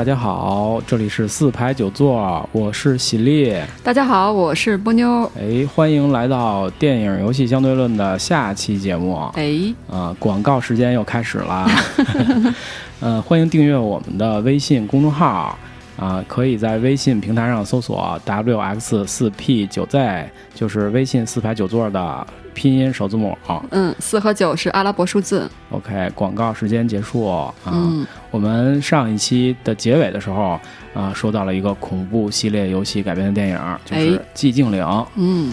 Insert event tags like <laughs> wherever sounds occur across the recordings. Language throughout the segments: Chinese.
大家好，这里是四排九座，我是喜力。大家好，我是波妞。哎，欢迎来到电影游戏相对论的下期节目。哎，啊，广告时间又开始了。<laughs> 呃，欢迎订阅我们的微信公众号。啊，可以在微信平台上搜索 wx 四 p 九 z，就是微信四排九座的拼音首字母。嗯，四和九是阿拉伯数字。OK，广告时间结束。啊，我们上一期的结尾的时候，啊，说到了一个恐怖系列游戏改编的电影，就是《寂静岭》。嗯。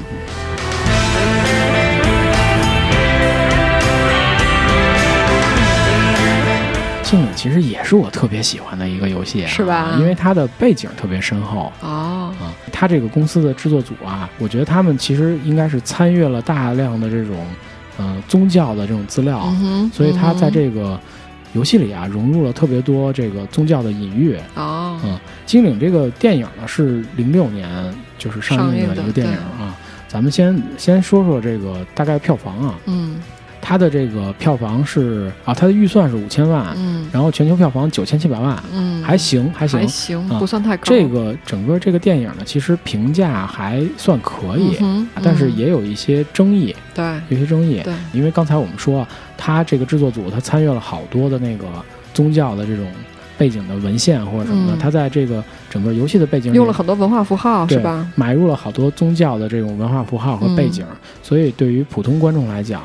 静岭其实也是我特别喜欢的一个游戏，是吧？因为它的背景特别深厚哦。啊，它这个公司的制作组啊，我觉得他们其实应该是参阅了大量的这种，呃，宗教的这种资料，所以它在这个游戏里啊，融入了特别多这个宗教的隐喻哦。嗯，金岭这个电影呢是零六年就是上映的一个电影啊。咱们先先说说这个大概票房啊。嗯。它的这个票房是啊，它的预算是五千万，嗯，然后全球票房九千七百万，嗯，还行，还行，还行，不算太高。这个整个这个电影呢，其实评价还算可以，但是也有一些争议，对，有些争议，对，因为刚才我们说，它这个制作组他参与了好多的那个宗教的这种背景的文献或者什么的，他在这个整个游戏的背景用了很多文化符号，是吧？买入了好多宗教的这种文化符号和背景，所以对于普通观众来讲。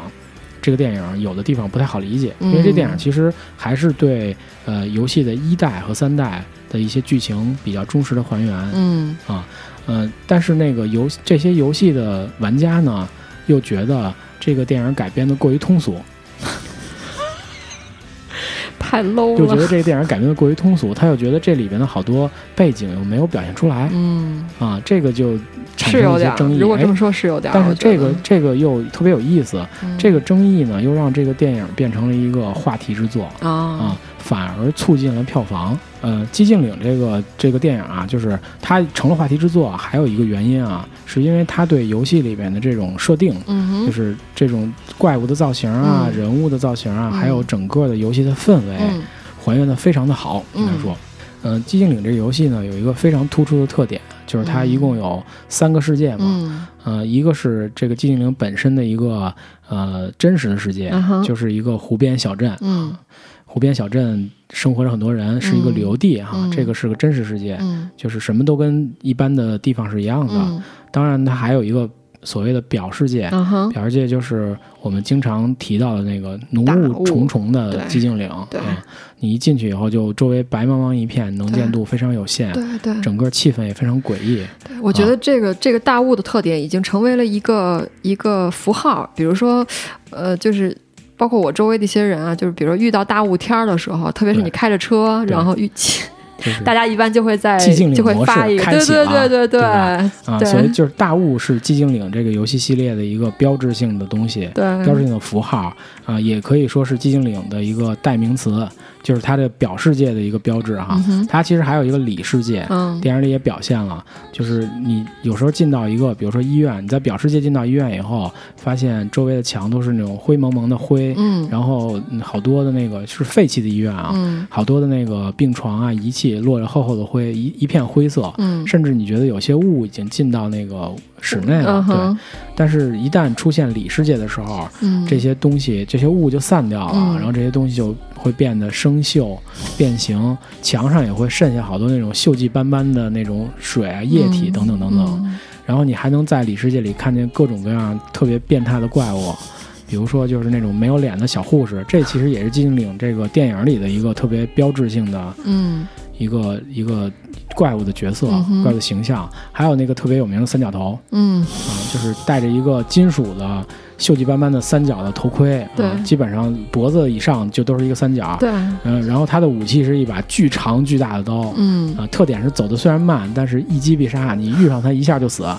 这个电影有的地方不太好理解，因为这电影其实还是对呃游戏的一代和三代的一些剧情比较忠实的还原。嗯啊，呃，但是那个游这些游戏的玩家呢，又觉得这个电影改编的过于通俗。太 low 了，就觉得这个电影改编的过于通俗，他又觉得这里边的好多背景又没有表现出来，嗯啊，这个就产生一些争议。如果这么说，是有点，但是这个这个又特别有意思，这个争议呢，又让这个电影变成了一个话题之作啊。反而促进了票房。呃，寂静岭这个这个电影啊，就是它成了话题之作，还有一个原因啊，是因为它对游戏里边的这种设定，就是这种怪物的造型啊、人物的造型啊，还有整个的游戏的氛围，还原的非常的好。应该说，嗯，寂静岭这个游戏呢，有一个非常突出的特点，就是它一共有三个世界嘛，呃，一个是这个寂静岭本身的一个呃真实的世界，就是一个湖边小镇，嗯。湖边小镇生活着很多人，是一个旅游地哈，这个是个真实世界，就是什么都跟一般的地方是一样的。当然，它还有一个所谓的表世界，表世界就是我们经常提到的那个浓雾重重的寂静岭。对，你一进去以后，就周围白茫茫一片，能见度非常有限，对对，整个气氛也非常诡异。对，我觉得这个这个大雾的特点已经成为了一个一个符号，比如说，呃，就是。包括我周围的一些人啊，就是比如说遇到大雾天儿的时候，特别是你开着车，然后遇见。<laughs> 大家一般就会在就会发一个，对对对对对。啊，所以就是大雾是寂静岭这个游戏系列的一个标志性的东西，对，标志性的符号啊，也可以说是寂静岭的一个代名词，就是它的表世界的一个标志哈。它其实还有一个里世界，电影里也表现了，就是你有时候进到一个，比如说医院，你在表世界进到医院以后，发现周围的墙都是那种灰蒙蒙的灰，嗯，然后好多的那个是废弃的医院啊，好多的那个病床啊仪器。落着厚厚的灰，一一片灰色，嗯，甚至你觉得有些雾已经进到那个室内了，对。但是，一旦出现里世界的时候，嗯，这些东西，这些雾就散掉了，然后这些东西就会变得生锈、变形，墙上也会渗下好多那种锈迹斑斑的那种水啊、液体等等等等。然后你还能在里世界里看见各种各样特别变态的怪物。比如说，就是那种没有脸的小护士，这其实也是寂静岭这个电影里的一个特别标志性的，嗯，一个一个怪物的角色，怪物形象。还有那个特别有名的三角头，嗯，啊，就是戴着一个金属的锈迹斑斑的三角的头盔，对，基本上脖子以上就都是一个三角，对，嗯，然后他的武器是一把巨长巨大的刀，嗯，啊，特点是走的虽然慢，但是一击必杀，你遇上他一下就死。<laughs>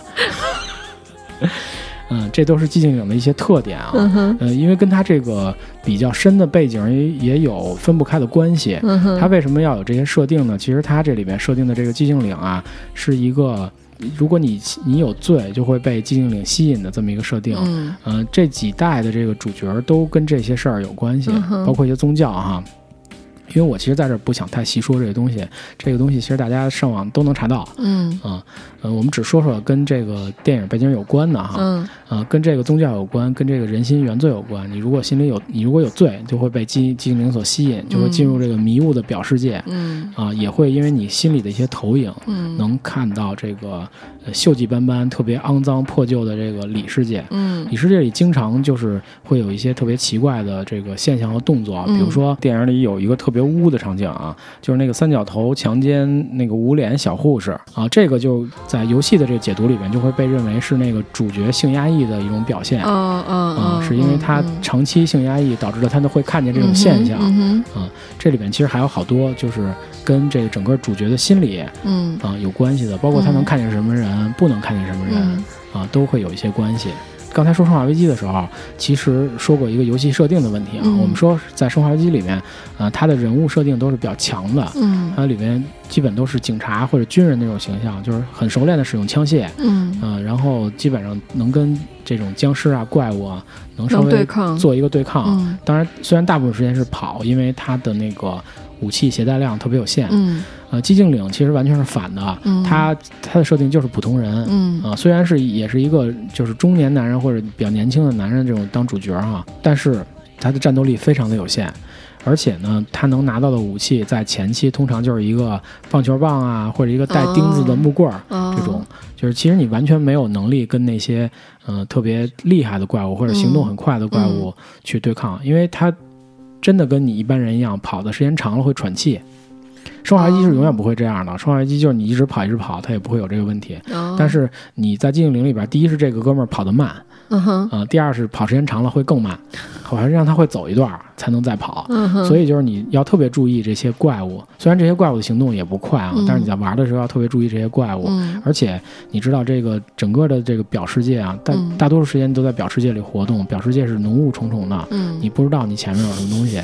嗯，这都是寂静岭的一些特点啊。嗯呃，因为跟它这个比较深的背景也也有分不开的关系。嗯它为什么要有这些设定呢？其实它这里面设定的这个寂静岭啊，是一个如果你你有罪就会被寂静岭吸引的这么一个设定。嗯。呃，这几代的这个主角都跟这些事儿有关系，包括一些宗教哈。因为我其实在这不想太细说这个东西，这个东西其实大家上网都能查到。嗯啊，呃，我们只说说跟这个电影背景有关的哈。嗯。啊，跟这个宗教有关，跟这个人心原罪有关。你如果心里有，你如果有罪，就会被寂寂静岭所吸引，就会进入这个迷雾的表世界。嗯。啊，也会因为你心里的一些投影，嗯，能看到这个锈迹斑斑、特别肮脏破旧的这个里世界。嗯。里世界里经常就是会有一些特别奇怪的这个现象和动作，比如说电影里有一个特别污的场景啊，就是那个三角头强奸那个无脸小护士啊，这个就在游戏的这个解读里边就会被认为是那个主角性压抑的一种表现。嗯嗯嗯，是因为他长期性压抑导致了他都会看见这种现象。嗯啊，这里边其实还有好多就是跟这个整个主角的心理，嗯啊有关系的，包括他能看见什么人，不能看见什么人啊，都会有一些关系。刚才说《生化危机》的时候，其实说过一个游戏设定的问题啊。我们说在《生化危机》里面，呃，它的人物设定都是比较强的，嗯，它里面基本都是警察或者军人那种形象，就是很熟练的使用枪械，嗯，呃，然后基本上能跟这种僵尸啊、怪物啊能稍微做一个对抗。当然，虽然大部分时间是跑，因为它的那个武器携带量特别有限，嗯。呃，寂静岭其实完全是反的，他他的设定就是普通人，嗯。啊，虽然是也是一个就是中年男人或者比较年轻的男人这种当主角哈，但是他的战斗力非常的有限，而且呢，他能拿到的武器在前期通常就是一个棒球棒啊，或者一个带钉子的木棍儿，这种就是其实你完全没有能力跟那些呃特别厉害的怪物或者行动很快的怪物去对抗，因为他真的跟你一般人一样，跑的时间长了会喘气。生化危机是永远不会这样的，生化危机就是你一直跑一直跑，它也不会有这个问题。但是你在寂静岭里边，第一是这个哥们儿跑得慢，嗯哼，啊，第二是跑时间长了会更慢，好像让他会走一段才能再跑。所以就是你要特别注意这些怪物，虽然这些怪物的行动也不快啊，但是你在玩的时候要特别注意这些怪物。嗯，而且你知道这个整个的这个表世界啊，大大多数时间都在表世界里活动，表世界是浓雾重重的，嗯，你不知道你前面有什么东西，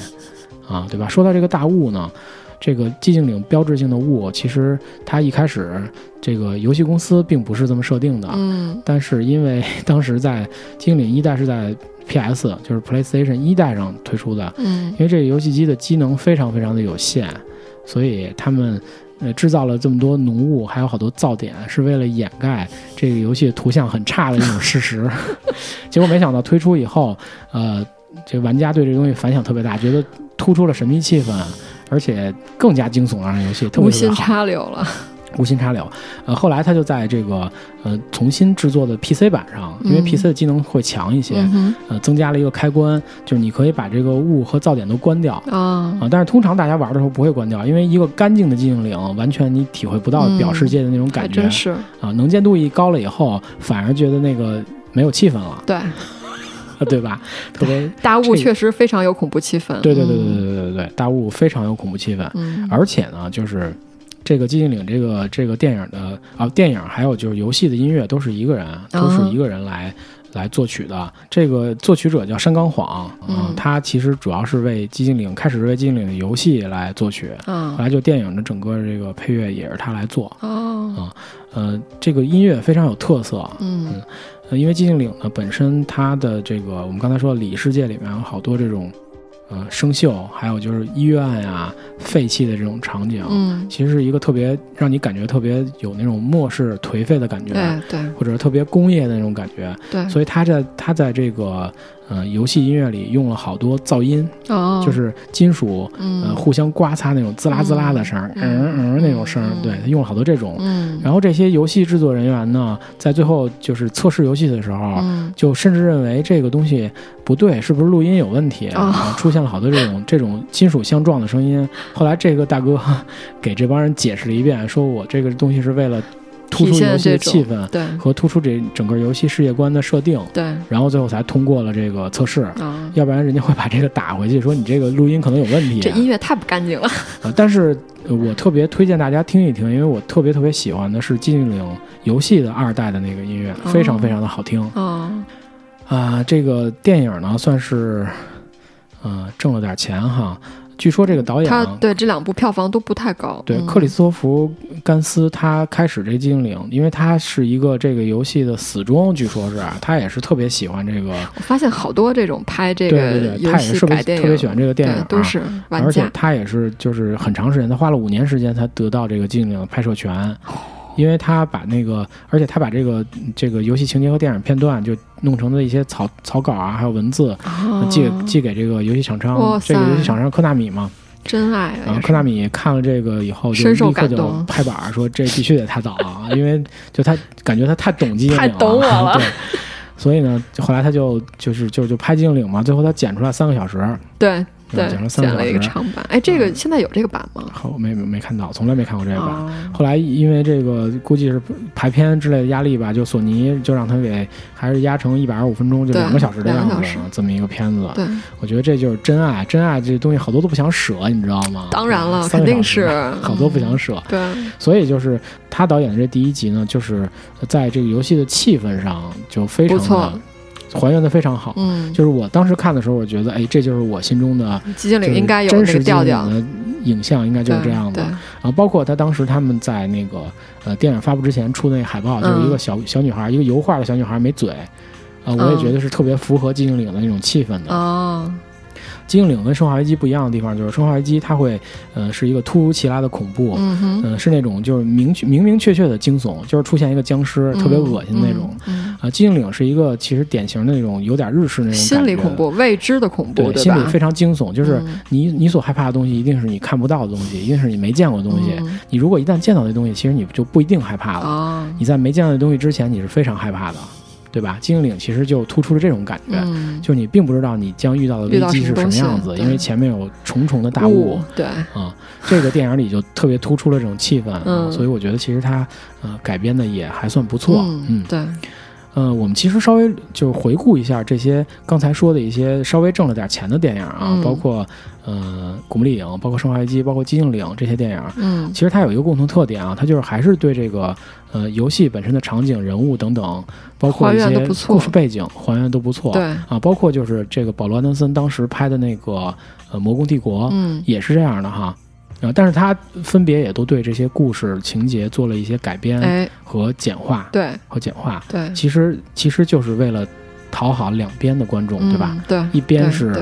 啊，对吧？说到这个大雾呢。这个寂静岭标志性的雾，其实它一开始这个游戏公司并不是这么设定的，嗯，但是因为当时在寂静岭一代是在 PS，就是 PlayStation 一代上推出的，嗯，因为这个游戏机的机能非常非常的有限，所以他们呃制造了这么多浓雾，还有好多噪点，是为了掩盖这个游戏图像很差的一种事实。<laughs> 结果没想到推出以后，呃，这玩家对这东西反响特别大，觉得突出了神秘气氛。而且更加惊悚了，让游戏特别无心插柳了，无心插柳。呃，后来他就在这个呃重新制作的 PC 版上，因为 PC 的机能会强一些，呃，增加了一个开关，就是你可以把这个雾和噪点都关掉啊啊。但是通常大家玩的时候不会关掉，因为一个干净的寂静岭，完全你体会不到表世界的那种感觉，真是啊。能见度一高了以后，反而觉得那个没有气氛了。对。<laughs> 对吧？特别 <laughs> 大雾确实非常有恐怖气氛。对对对对对对对对，大雾非常有恐怖气氛。嗯，而且呢，就是这个寂静岭这个这个电影的啊，电影还有就是游戏的音乐都是一个人，都是一个人来来作曲的。这个作曲者叫山冈晃嗯，他其实主要是为寂静岭开始是为寂静岭的游戏来作曲，嗯，后来就电影的整个这个配乐也是他来做。哦，啊，呃，这个音乐非常有特色。嗯。呃，因为寂静岭呢本身它的这个，我们刚才说里世界里面有好多这种，呃，生锈，还有就是医院呀、废弃的这种场景，嗯，其实是一个特别让你感觉特别有那种末世颓废的感觉，对对，或者是特别工业的那种感觉，对，所以它在它在这个。呃，游戏音乐里用了好多噪音，哦，就是金属，呃，互相刮擦那种滋啦滋啦的声，嗯嗯那种声，对他用了好多这种。嗯，然后这些游戏制作人员呢，在最后就是测试游戏的时候，就甚至认为这个东西不对，是不是录音有问题？啊，出现了好多这种这种金属相撞的声音。后来这个大哥 <laughs> 给这帮人解释了一遍，说我这个东西是为了。突出游戏的气氛，对，和突出这整个游戏世界观的设定，对，然后最后才通过了这个测试，啊，要不然人家会把这个打回去，说你这个录音可能有问题。这音乐太不干净了。啊，<laughs> 但是我特别推荐大家听一听，因为我特别特别喜欢的是寂静岭游戏的二代的那个音乐，非常非常的好听。哦，啊，这个电影呢算是，呃，挣了点钱哈。据说这个导演他对这两部票房都不太高。对，克里斯托弗甘斯他开始这《寂静岭》，因为他是一个这个游戏的死忠，据说是啊，他也是特别喜欢这个。我发现好多这种拍这个游戏改电影，特别喜欢这个电影，都是而且他也是就是很长时间，他花了五年时间才得到这个《精灵》的拍摄权。因为他把那个，而且他把这个这个游戏情节和电影片段就弄成的一些草草稿啊，还有文字，寄寄给这个游戏厂商，这个游戏厂商科纳米嘛，真爱。然后科纳米看了这个以后，就立刻就拍板说：“这必须得他导啊！” <laughs> 因为就他感觉他太懂机灵了，太懂我了。对，所以呢，后来他就就是就就拍精灵嘛，最后他剪出来三个小时。对。对，讲了三个了一个长版，哎，这个现在有这个版吗？好，没没看到，从来没看过这个版。后来因为这个估计是排片之类的压力吧，就索尼就让他给还是压成一百二十五分钟，就两个小时的样子，这么一个片子。对，我觉得这就是真爱，真爱这东西好多都不想舍，你知道吗？当然了，肯定是好多不想舍。对，所以就是他导演的这第一集呢，就是在这个游戏的气氛上就非常的。还原的非常好，嗯，就是我当时看的时候，我觉得，哎，这就是我心中的寂静岭应该有真实调调的影像，应该就是这样的。然后包括他当时他们在那个呃电影发布之前出的那海报，就是一个小小女孩，一个油画的小女孩没嘴，啊，我也觉得是特别符合寂静岭的那种气氛的。哦。寂静岭跟生化危机不一样的地方就是，生化危机它会，呃，是一个突如其来的恐怖，嗯是那种就是明明明确确的惊悚，就是出现一个僵尸，特别恶心的那种。啊，寂静岭是一个其实典型的那种有点日式那种心理恐怖、未知的恐怖，对，心理非常惊悚，就是你你所害怕的东西一定是你看不到的东西，一定是你没见过的东西。你如果一旦见到那东西，其实你就不一定害怕了。你在没见到那东西之前，你是非常害怕的。对吧？精灵岭其实就突出了这种感觉，就你并不知道你将遇到的危机是什么样子，因为前面有重重的大雾。对，啊，这个电影里就特别突出了这种气氛，所以我觉得其实它呃改编的也还算不错。嗯，对。嗯，我们其实稍微就回顾一下这些刚才说的一些稍微挣了点钱的电影啊，包括呃《古墓丽影》，包括《生化危机》，包括《寂静岭》这些电影。嗯，其实它有一个共同特点啊，它就是还是对这个呃游戏本身的场景、人物等等，包括一些故事背景还原都不错。对啊，包括就是这个保罗·安德森当时拍的那个呃《魔宫帝国》，嗯，也是这样的哈。啊，但是他分别也都对这些故事情节做了一些改编和简化，对，和简化，对，其实其实就是为了讨好两边的观众，对吧？对，一边是。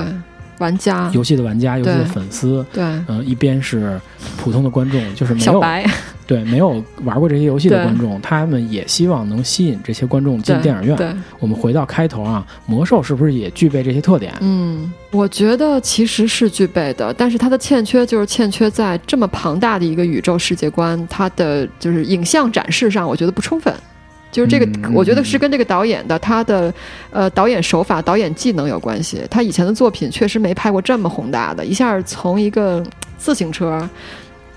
玩家，游戏的玩家，游戏的粉丝，对，嗯，一边是普通的观众，就是没有，<laughs> 对，没有玩过这些游戏的观众，他们也希望能吸引这些观众进电影院。对，我们回到开头啊，魔兽是不是也具备这些特点？嗯，我觉得其实是具备的，但是它的欠缺就是欠缺在这么庞大的一个宇宙世界观，它的就是影像展示上，我觉得不充分。就是这个，我觉得是跟这个导演的他的呃导演手法、导演技能有关系。他以前的作品确实没拍过这么宏大的，一下从一个自行车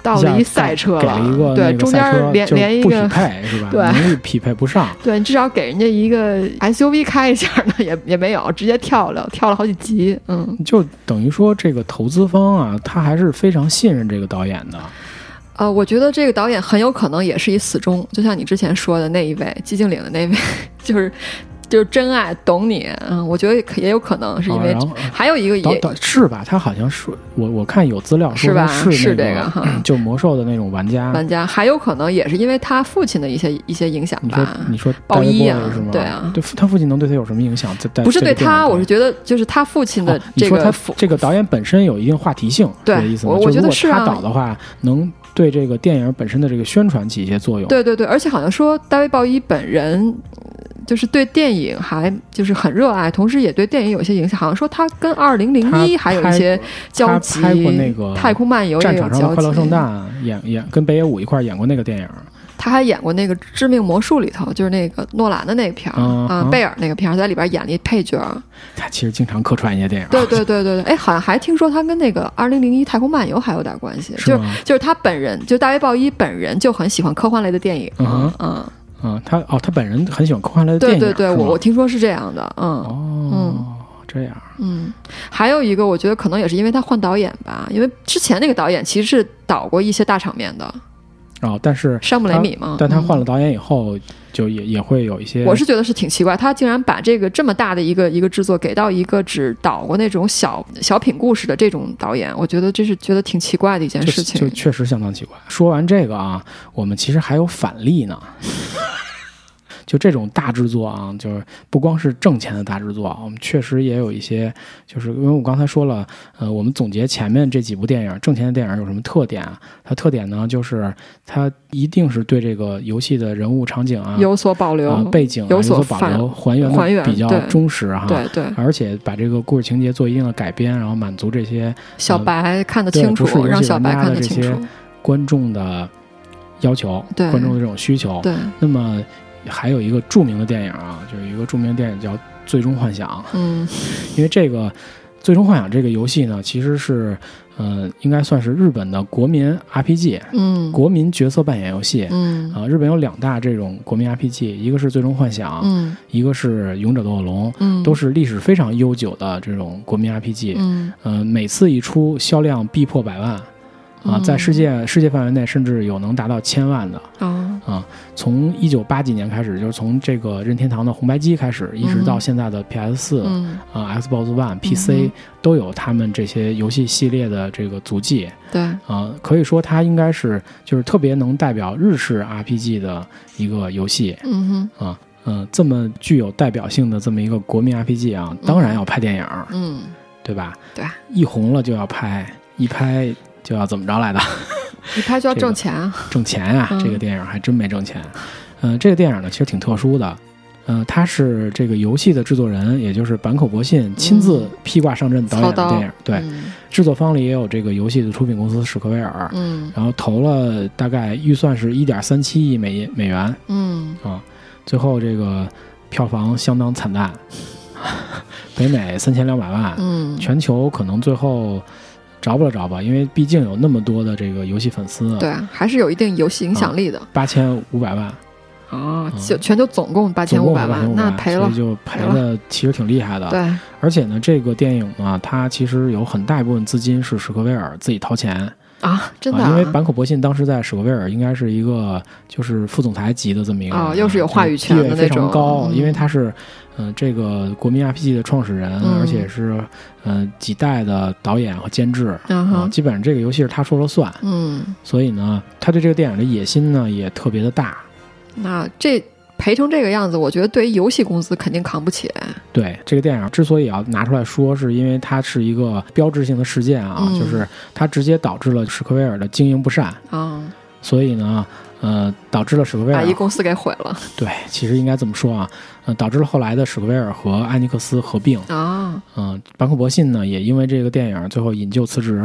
到了一赛车了，对，中间连连一个不匹配是吧？对，能力匹配不上。<laughs> 对你至少给人家一个 SUV 开一下呢，也也没有，直接跳了跳了好几级。嗯，就等于说这个投资方啊，他还是非常信任这个导演的。呃，我觉得这个导演很有可能也是一死忠，就像你之前说的那一位寂静岭的那位，<laughs> 就是就是真爱懂你。嗯，我觉得也有可能是因为还有一个也是吧，他好像是我我看有资料说是是这个哈，<clears throat> 就魔兽的那种玩家玩家，还有可能也是因为他父亲的一些一些影响吧。你说鲍一啊，对啊，对他父亲能对他有什么影响？不是对他，我是觉得就是他父亲的这个这个导演本身有一定话题性，对意思吗？我觉得是他导的话能。对这个电影本身的这个宣传起一些作用。对对对，而且好像说大卫鲍伊本人就是对电影还就是很热爱，同时也对电影有些影响。好像说他跟二零零一还有一些交集。拍过那个《太空漫游》战场上的快乐圣诞，演演跟北野武一块演过那个电影。他还演过那个《致命魔术》里头，就是那个诺兰的那个片儿啊，贝尔那个片儿，在里边演了一配角。他其实经常客串一些电影。对对对对对，哎，好像还听说他跟那个《二零零一太空漫游》还有点关系，就是就是他本人，就大卫鲍伊本人就很喜欢科幻类的电影。嗯嗯嗯，他哦，他本人很喜欢科幻类的电影。对对对，我我听说是这样的。嗯哦，这样。嗯，还有一个，我觉得可能也是因为他换导演吧，因为之前那个导演其实是导过一些大场面的。然后但是山姆雷米嘛，但他换了导演以后，就也也会有一些。我是觉得是挺奇怪，他竟然把这个这么大的一个一个制作给到一个只导过那种小小品故事的这种导演，我觉得这是觉得挺奇怪的一件事情。就确实相当奇怪。说完这个啊，我们其实还有反例呢。就这种大制作啊，就是不光是挣钱的大制作，我们确实也有一些，就是因为我刚才说了，呃，我们总结前面这几部电影挣钱的电影有什么特点啊？它特点呢，就是它一定是对这个游戏的人物场景啊有所保留，背景有所保留，还原还原比较忠实哈。对对，而且把这个故事情节做一定的改编，然后满足这些小白看得清楚，让小白看得清楚观众的要求，观众的这种需求。对，那么。还有一个著名的电影啊，就是一个著名的电影叫《最终幻想》。嗯，因为这个《最终幻想》这个游戏呢，其实是，呃，应该算是日本的国民 RPG，嗯，国民角色扮演游戏。嗯，啊，日本有两大这种国民 RPG，一个是《最终幻想》，嗯，一个是《勇者斗恶龙》，嗯，都是历史非常悠久的这种国民 RPG。嗯，呃，每次一出销量必破百万。啊，在世界世界范围内，甚至有能达到千万的。啊啊！从一九八几年开始，就是从这个任天堂的红白机开始，一直到现在的 PS 四啊、Xbox One、PC 都有他们这些游戏系列的这个足迹。对啊，可以说它应该是就是特别能代表日式 RPG 的一个游戏。嗯哼啊嗯，这么具有代表性的这么一个国民 RPG 啊，当然要拍电影。嗯，对吧？对，一红了就要拍，一拍。就要怎么着来的？一拍就要挣钱啊！挣钱啊！这个电影还真没挣钱。嗯，这个电影呢，其实挺特殊的。嗯，他是这个游戏的制作人，也就是坂口博信亲自披挂上阵导演的电影。对，制作方里也有这个游戏的出品公司史克威尔。嗯，然后投了大概预算是一点三七亿美美元。嗯啊，最后这个票房相当惨淡，<laughs> 北美三千两百万。嗯，全球可能最后。着不了着吧，因为毕竟有那么多的这个游戏粉丝，对，还是有一定游戏影响力的。八千五百万啊，就全球总共八千五百万，那赔了，就赔的，其实挺厉害的。对，而且呢，这个电影呢，它其实有很大一部分资金是史克威尔自己掏钱。啊，真的，因为坂口博信当时在史克威尔应该是一个就是副总裁级的这么一个，哦，又是有话语权的那种，非常高，因为他是，嗯，这个国民 RPG 的创始人，而且是，嗯，几代的导演和监制，啊，基本上这个游戏是他说了算，嗯，所以呢，他对这个电影的野心呢也特别的大，那这。赔成这个样子，我觉得对于游戏公司肯定扛不起。对这个电影之所以要拿出来说，是因为它是一个标志性的事件啊，就是它直接导致了史克威尔的经营不善啊，所以呢。呃，导致了史克威尔把一公司给毁了。对，其实应该这么说啊，呃，导致了后来的史克威尔和艾尼克斯合并啊。嗯，班克博信呢，也因为这个电影最后引咎辞职，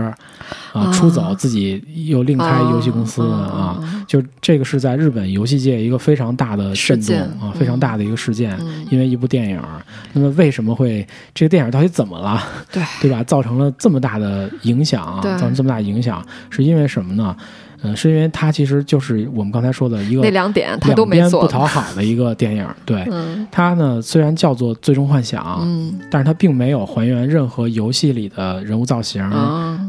啊，出走，自己又另开游戏公司啊。就这个是在日本游戏界一个非常大的震动啊，非常大的一个事件，因为一部电影。那么为什么会这个电影到底怎么了？对，对吧？造成了这么大的影响，造成这么大影响，是因为什么呢？嗯，是因为它其实就是我们刚才说的一个那两点，他都没做不讨好的一个电影。对，它呢虽然叫做《最终幻想》，嗯，但是它并没有还原任何游戏里的人物造型、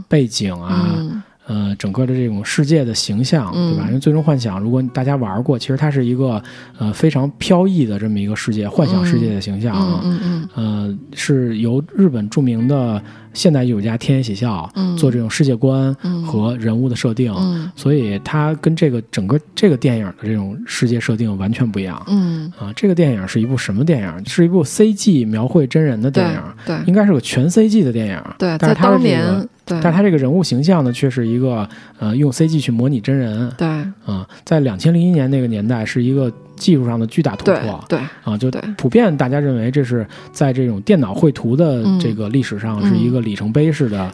背景啊。呃，整个的这种世界的形象，对吧？因为《最终幻想》，如果大家玩过，其实它是一个呃非常飘逸的这么一个世界，幻想世界的形象啊。嗯嗯。呃，是由日本著名的现代艺术家天野喜孝做这种世界观和人物的设定，所以它跟这个整个这个电影的这种世界设定完全不一样。嗯。啊，这个电影是一部什么电影？是一部 CG 描绘真人的电影，对，应该是个全 CG 的电影。对，在当年。但是他这个人物形象呢，却是一个呃用 CG 去模拟真人。对，啊，在两千零一年那个年代，是一个。技术上的巨大突破，对啊，就普遍大家认为这是在这种电脑绘图的这个历史上是一个里程碑式的，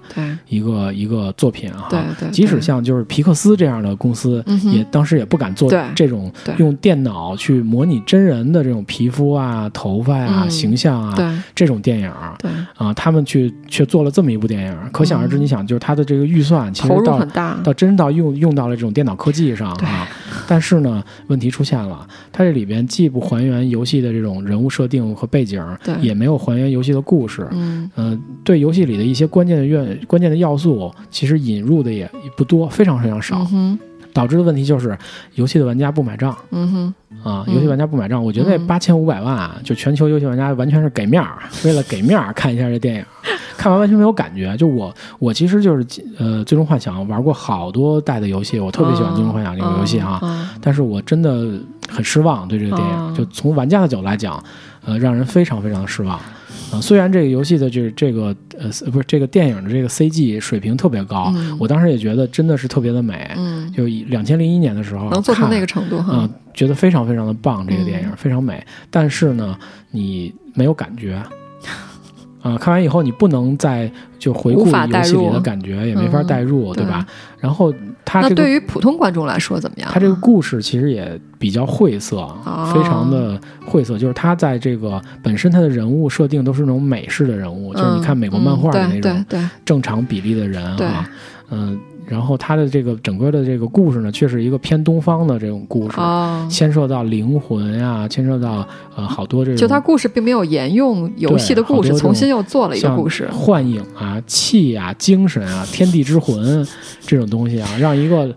一个一个作品啊。对对，即使像就是皮克斯这样的公司，也当时也不敢做这种用电脑去模拟真人的这种皮肤啊、头发呀、形象啊这种电影。对。啊，他们去却做了这么一部电影，可想而知，你想就是他的这个预算其实到到真到用用到了这种电脑科技上啊。但是呢，问题出现了。它这里边既不还原游戏的这种人物设定和背景，也没有还原游戏的故事。嗯，对游戏里的一些关键的愿关键的要素，其实引入的也不多，非常非常少。导致的问题就是游戏的玩家不买账。嗯哼，啊，游戏玩家不买账，我觉得那八千五百万啊就全球游戏玩家完全是给面儿，为了给面儿看一下这电影，<laughs> 看完完全没有感觉。就我我其实就是呃，最终幻想玩过好多代的游戏，我特别喜欢最终幻想这个游戏啊，但是我真的很失望对这个电影，就从玩家的角度来讲，呃，让人非常非常的失望。啊，虽然这个游戏的就是这个呃不是这个电影的这个 CG 水平特别高，我当时也觉得真的是特别的美，就两千零一年的时候能做成那个程度哈，觉得非常非常的棒，这个电影非常美，但是呢，你没有感觉。啊，看完以后你不能再就回顾游戏里的感觉，也没法代入，对吧？然后它那对于普通观众来说怎么样？他这个故事其实也比较晦涩，非常的晦涩。就是他在这个本身他的人物设定都是那种美式的人物，就是你看美国漫画的那种正常比例的人啊，嗯。然后它的这个整个的这个故事呢，却是一个偏东方的这种故事，牵涉到灵魂啊，牵涉到呃好多这种。就它故事并没有沿用游戏的故事，重新又做了一个故事。幻影啊，气啊，精神啊，天地之魂这种东西啊，让一个。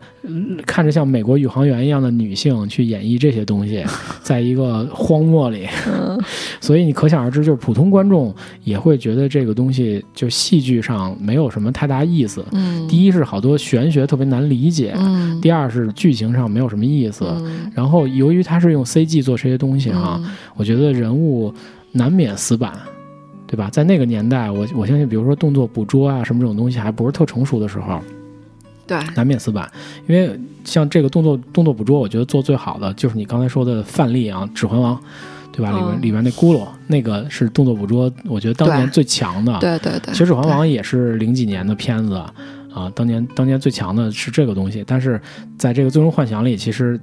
看着像美国宇航员一样的女性去演绎这些东西，<laughs> 在一个荒漠里，<laughs> 所以你可想而知，就是普通观众也会觉得这个东西就戏剧上没有什么太大意思。嗯，第一是好多玄学特别难理解，嗯，第二是剧情上没有什么意思。然后由于它是用 CG 做这些东西哈，我觉得人物难免死板，对吧？在那个年代，我我相信，比如说动作捕捉啊什么这种东西还不是特成熟的时候。对，难免死板，因为像这个动作动作捕捉，我觉得做最好的就是你刚才说的范例啊，《指环王》，对吧？里边里边那咕噜，那个是动作捕捉，我觉得当年最强的。对对对。其实《指环王》也是零几年的片子啊，当年当年最强的是这个东西，但是在这个《最终幻想》里，其实。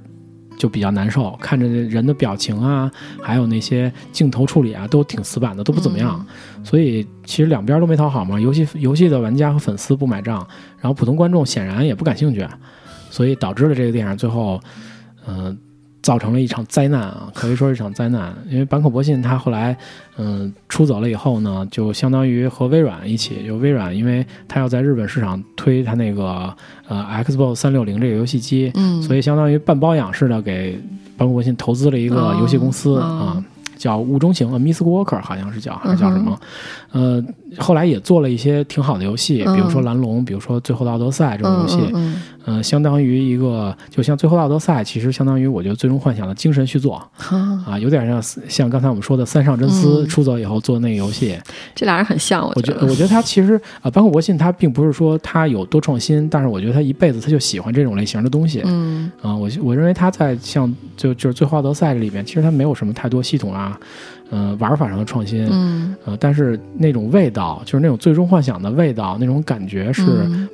就比较难受，看着人的表情啊，还有那些镜头处理啊，都挺死板的，都不怎么样。所以其实两边都没讨好嘛。游戏游戏的玩家和粉丝不买账，然后普通观众显然也不感兴趣，所以导致了这个电影最后，嗯。造成了一场灾难啊，可以说是一场灾难。因为坂口博信他后来，嗯，出走了以后呢，就相当于和微软一起，就微软，因为他要在日本市场推他那个呃 Xbox 三六零这个游戏机，嗯，所以相当于半包养式的给坂口博信投资了一个游戏公司啊。叫雾中行 m i s s Walker 好像是叫还是叫什么？呃，后来也做了一些挺好的游戏，比如说蓝龙，比如说最后的奥德赛这种游戏，嗯，相当于一个，就像最后的奥德赛，其实相当于我觉得最终幻想的精神续作啊，有点像像刚才我们说的三上真司出走以后做的那个游戏，这俩人很像，我觉得，我觉得他其实啊，包括博信，他并不是说他有多创新，但是我觉得他一辈子他就喜欢这种类型的东西，嗯，啊，我我认为他在像就就是最后奥德赛里面，其实他没有什么太多系统啊。呃，玩法上的创新，嗯，呃，但是那种味道，就是那种最终幻想的味道，那种感觉是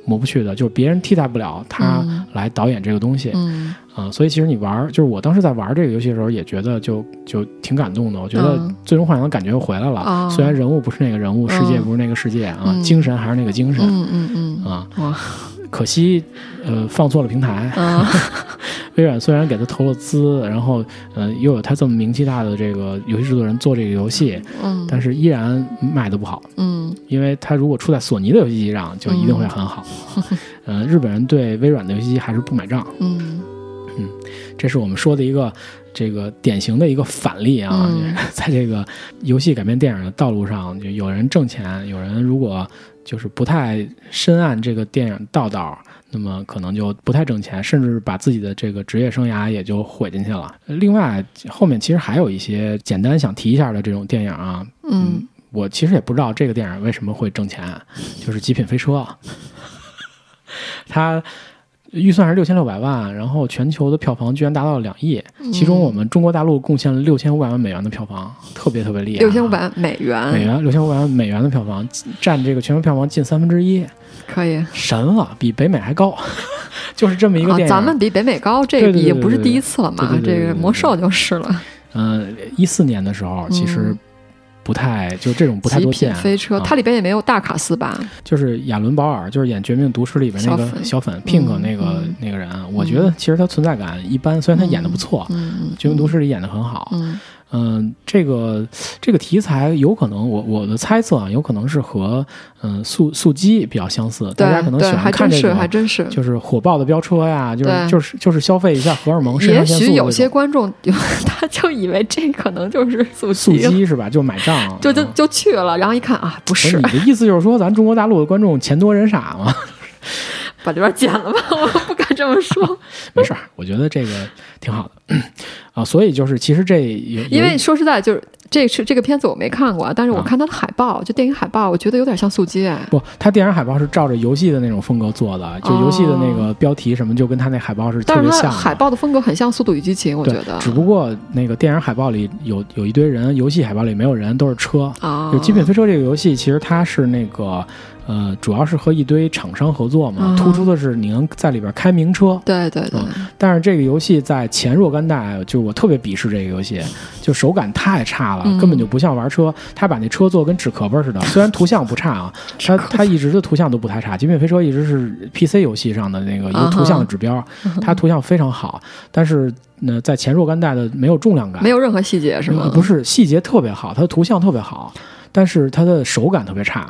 抹不去的，就是别人替代不了他来导演这个东西，嗯，啊，所以其实你玩，就是我当时在玩这个游戏的时候，也觉得就就挺感动的。我觉得最终幻想的感觉又回来了，虽然人物不是那个人物，世界不是那个世界啊，精神还是那个精神，嗯嗯嗯，啊，可惜，呃，放错了平台。<laughs> 微软虽然给他投了资，然后，呃，又有他这么名气大的这个游戏制作人做这个游戏，嗯，但是依然卖的不好，嗯，因为他如果出在索尼的游戏机上，就一定会很好。呃，日本人对微软的游戏机还是不买账，嗯嗯，这是我们说的一个这个典型的一个反例啊，<laughs> 在这个游戏改编电影的道路上，就有人挣钱，有人如果。就是不太深谙这个电影道道，那么可能就不太挣钱，甚至把自己的这个职业生涯也就毁进去了。另外，后面其实还有一些简单想提一下的这种电影啊，嗯，我其实也不知道这个电影为什么会挣钱，就是《极品飞车》，<laughs> 它。预算是六千六百万，然后全球的票房居然达到了两亿，其中我们中国大陆贡献了六千五百万美元的票房，特别特别厉害。六千五百万美元，美元六千五百万美元的票房，占这个全球票房近三分之一，可以神了，比北美还高，<laughs> 就是这么一个电影。咱们比北美高，这个也不是第一次了嘛？这个魔兽就是了。嗯，一四年的时候，其实。不太，就这种不太多见。飞车，它里边也没有大卡斯吧？就是亚伦保尔，就是演《绝命毒师》里边那个小粉 Pink 那个那个人，我觉得其实他存在感一般，虽然他演的不错，《绝命毒师》里演的很好。嗯，这个这个题材有可能，我我的猜测啊，有可能是和嗯速速激比较相似。大家可能喜欢看这个，还真是，就是火爆的飙车呀，就是就是就是消费一下荷尔蒙。也许有些观众他就以为这可能就是速速激是吧？就买账，就就就去了，然后一看啊，不是。你的意思就是说，咱中国大陆的观众钱多人傻吗？<laughs> 把这边剪了吧，这么说。<laughs> 没事儿，我觉得这个挺好的 <clears throat> 啊。所以就是，其实这因为说实在，就是这是这个片子我没看过，但是我看它的海报，就电影海报，我觉得有点像速激。不，它电影海报是照着游戏的那种风格做的，就游戏的那个标题什么，就跟它那海报是特别像。海报的风格很像《速度与激情》，我觉得。只不过那个电影海报里有有一堆人，游戏海报里没有人，都是车。就《极品飞车》这个游戏，其实它是那个。呃，主要是和一堆厂商合作嘛，突出的是你能在里边开名车。对对对。但是这个游戏在前若干代，就我特别鄙视这个游戏，就手感太差了，根本就不像玩车。他把那车做跟纸壳子似的，<laughs> 虽然图像不差啊，他他一直的图像都不太差。极品飞车一直是 PC 游戏上的那个一个图像的指标，它图像非常好。但是那在前若干代的没有重量感，没有任何细节是吗？不是，细节特别好，它的图像特别好，但是它的手感特别差。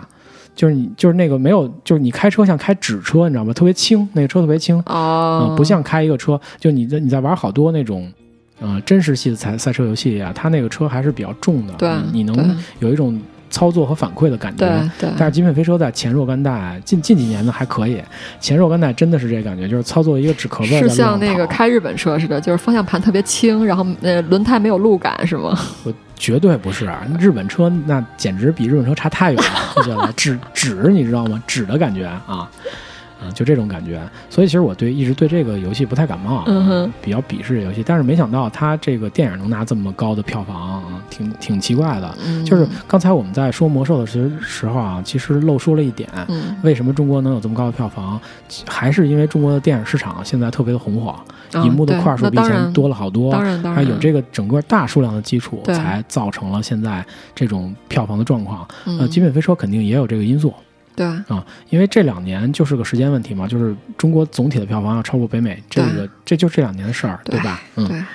就是你，就是那个没有，就是你开车像开纸车，你知道吗？特别轻，那个车特别轻，哦，不像开一个车。就你在你在玩好多那种，呃，真实系的赛赛车游戏啊，它那个车还是比较重的，对，你能有一种操作和反馈的感觉。对对。但是极品飞车在前若干代，近近几年的还可以，前若干代真的是这感觉，就是操作一个纸壳子。是像那个开日本车似的，就是方向盘特别轻，然后呃轮胎没有路感，是吗？<laughs> 绝对不是啊日本车，那简直比日本车差太远了。我觉得纸纸，你知道吗？纸的感觉啊，嗯，就这种感觉。所以其实我对一直对这个游戏不太感冒，比较鄙视这游戏。但是没想到它这个电影能拿这么高的票房，挺挺奇怪的。就是刚才我们在说魔兽的时时候啊，其实漏说了一点，为什么中国能有这么高的票房，还是因为中国的电影市场现在特别的红火。银幕的块数比以前多了好多，当然当然有这个整个大数量的基础，才造成了现在这种票房的状况。呃，极品飞车肯定也有这个因素，对啊，因为这两年就是个时间问题嘛，就是中国总体的票房要超过北美，这个这就这两年的事儿，对吧？嗯，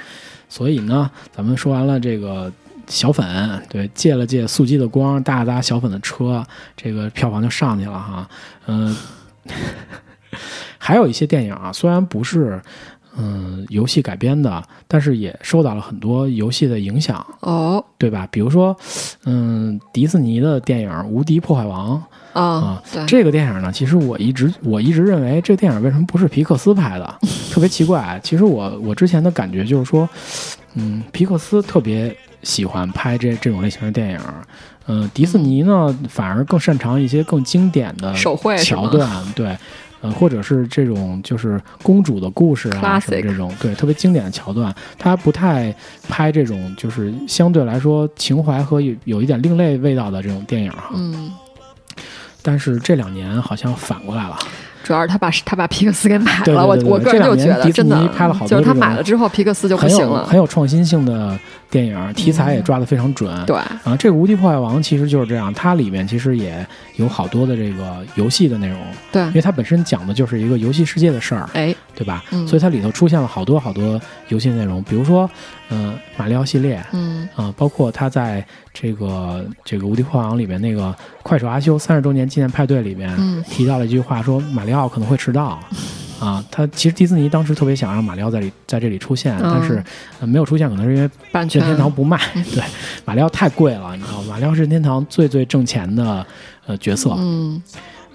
所以呢，咱们说完了这个小粉，对，借了借速激的光，搭搭小粉的车，这个票房就上去了哈。嗯，<laughs> 还有一些电影啊，虽然不是。嗯，游戏改编的，但是也受到了很多游戏的影响哦，对吧？比如说，嗯，迪士尼的电影《无敌破坏王》啊，这个电影呢，其实我一直我一直认为这个电影为什么不是皮克斯拍的，<laughs> 特别奇怪。其实我我之前的感觉就是说，嗯，皮克斯特别喜欢拍这这种类型的电影，嗯，迪士尼呢反而更擅长一些更经典的手绘桥段，对。呃，或者是这种就是公主的故事啊，什么这种对特别经典的桥段，他不太拍这种就是相对来说情怀和有有一点另类味道的这种电影哈。嗯。但是这两年好像反过来了。主要是他把他把皮克斯给买了，我我个人就觉得真的，就是他买了之后，皮克斯就不行了。很有创新性的电影题材也抓得非常准。对啊，这个《无敌破坏王》其实就是这样，它里面其实也有好多的这个游戏的内容。对，因为它本身讲的就是一个游戏世界的事儿，哎，对吧？所以它里头出现了好多好多游戏内容，比如说，嗯，马里奥系列，嗯啊，包括他在这个这个《无敌破坏王》里面那个快手阿修三十周年纪念派对里面提到了一句话，说马里奥可能会迟到。<laughs> 啊，他其实迪士尼当时特别想让马里奥在里在这里出现，但是没有出现，可能是因为任天堂不卖。<laughs> 对，马里奥太贵了，你知道吗？马里奥是任天堂最最挣钱的呃角色。嗯。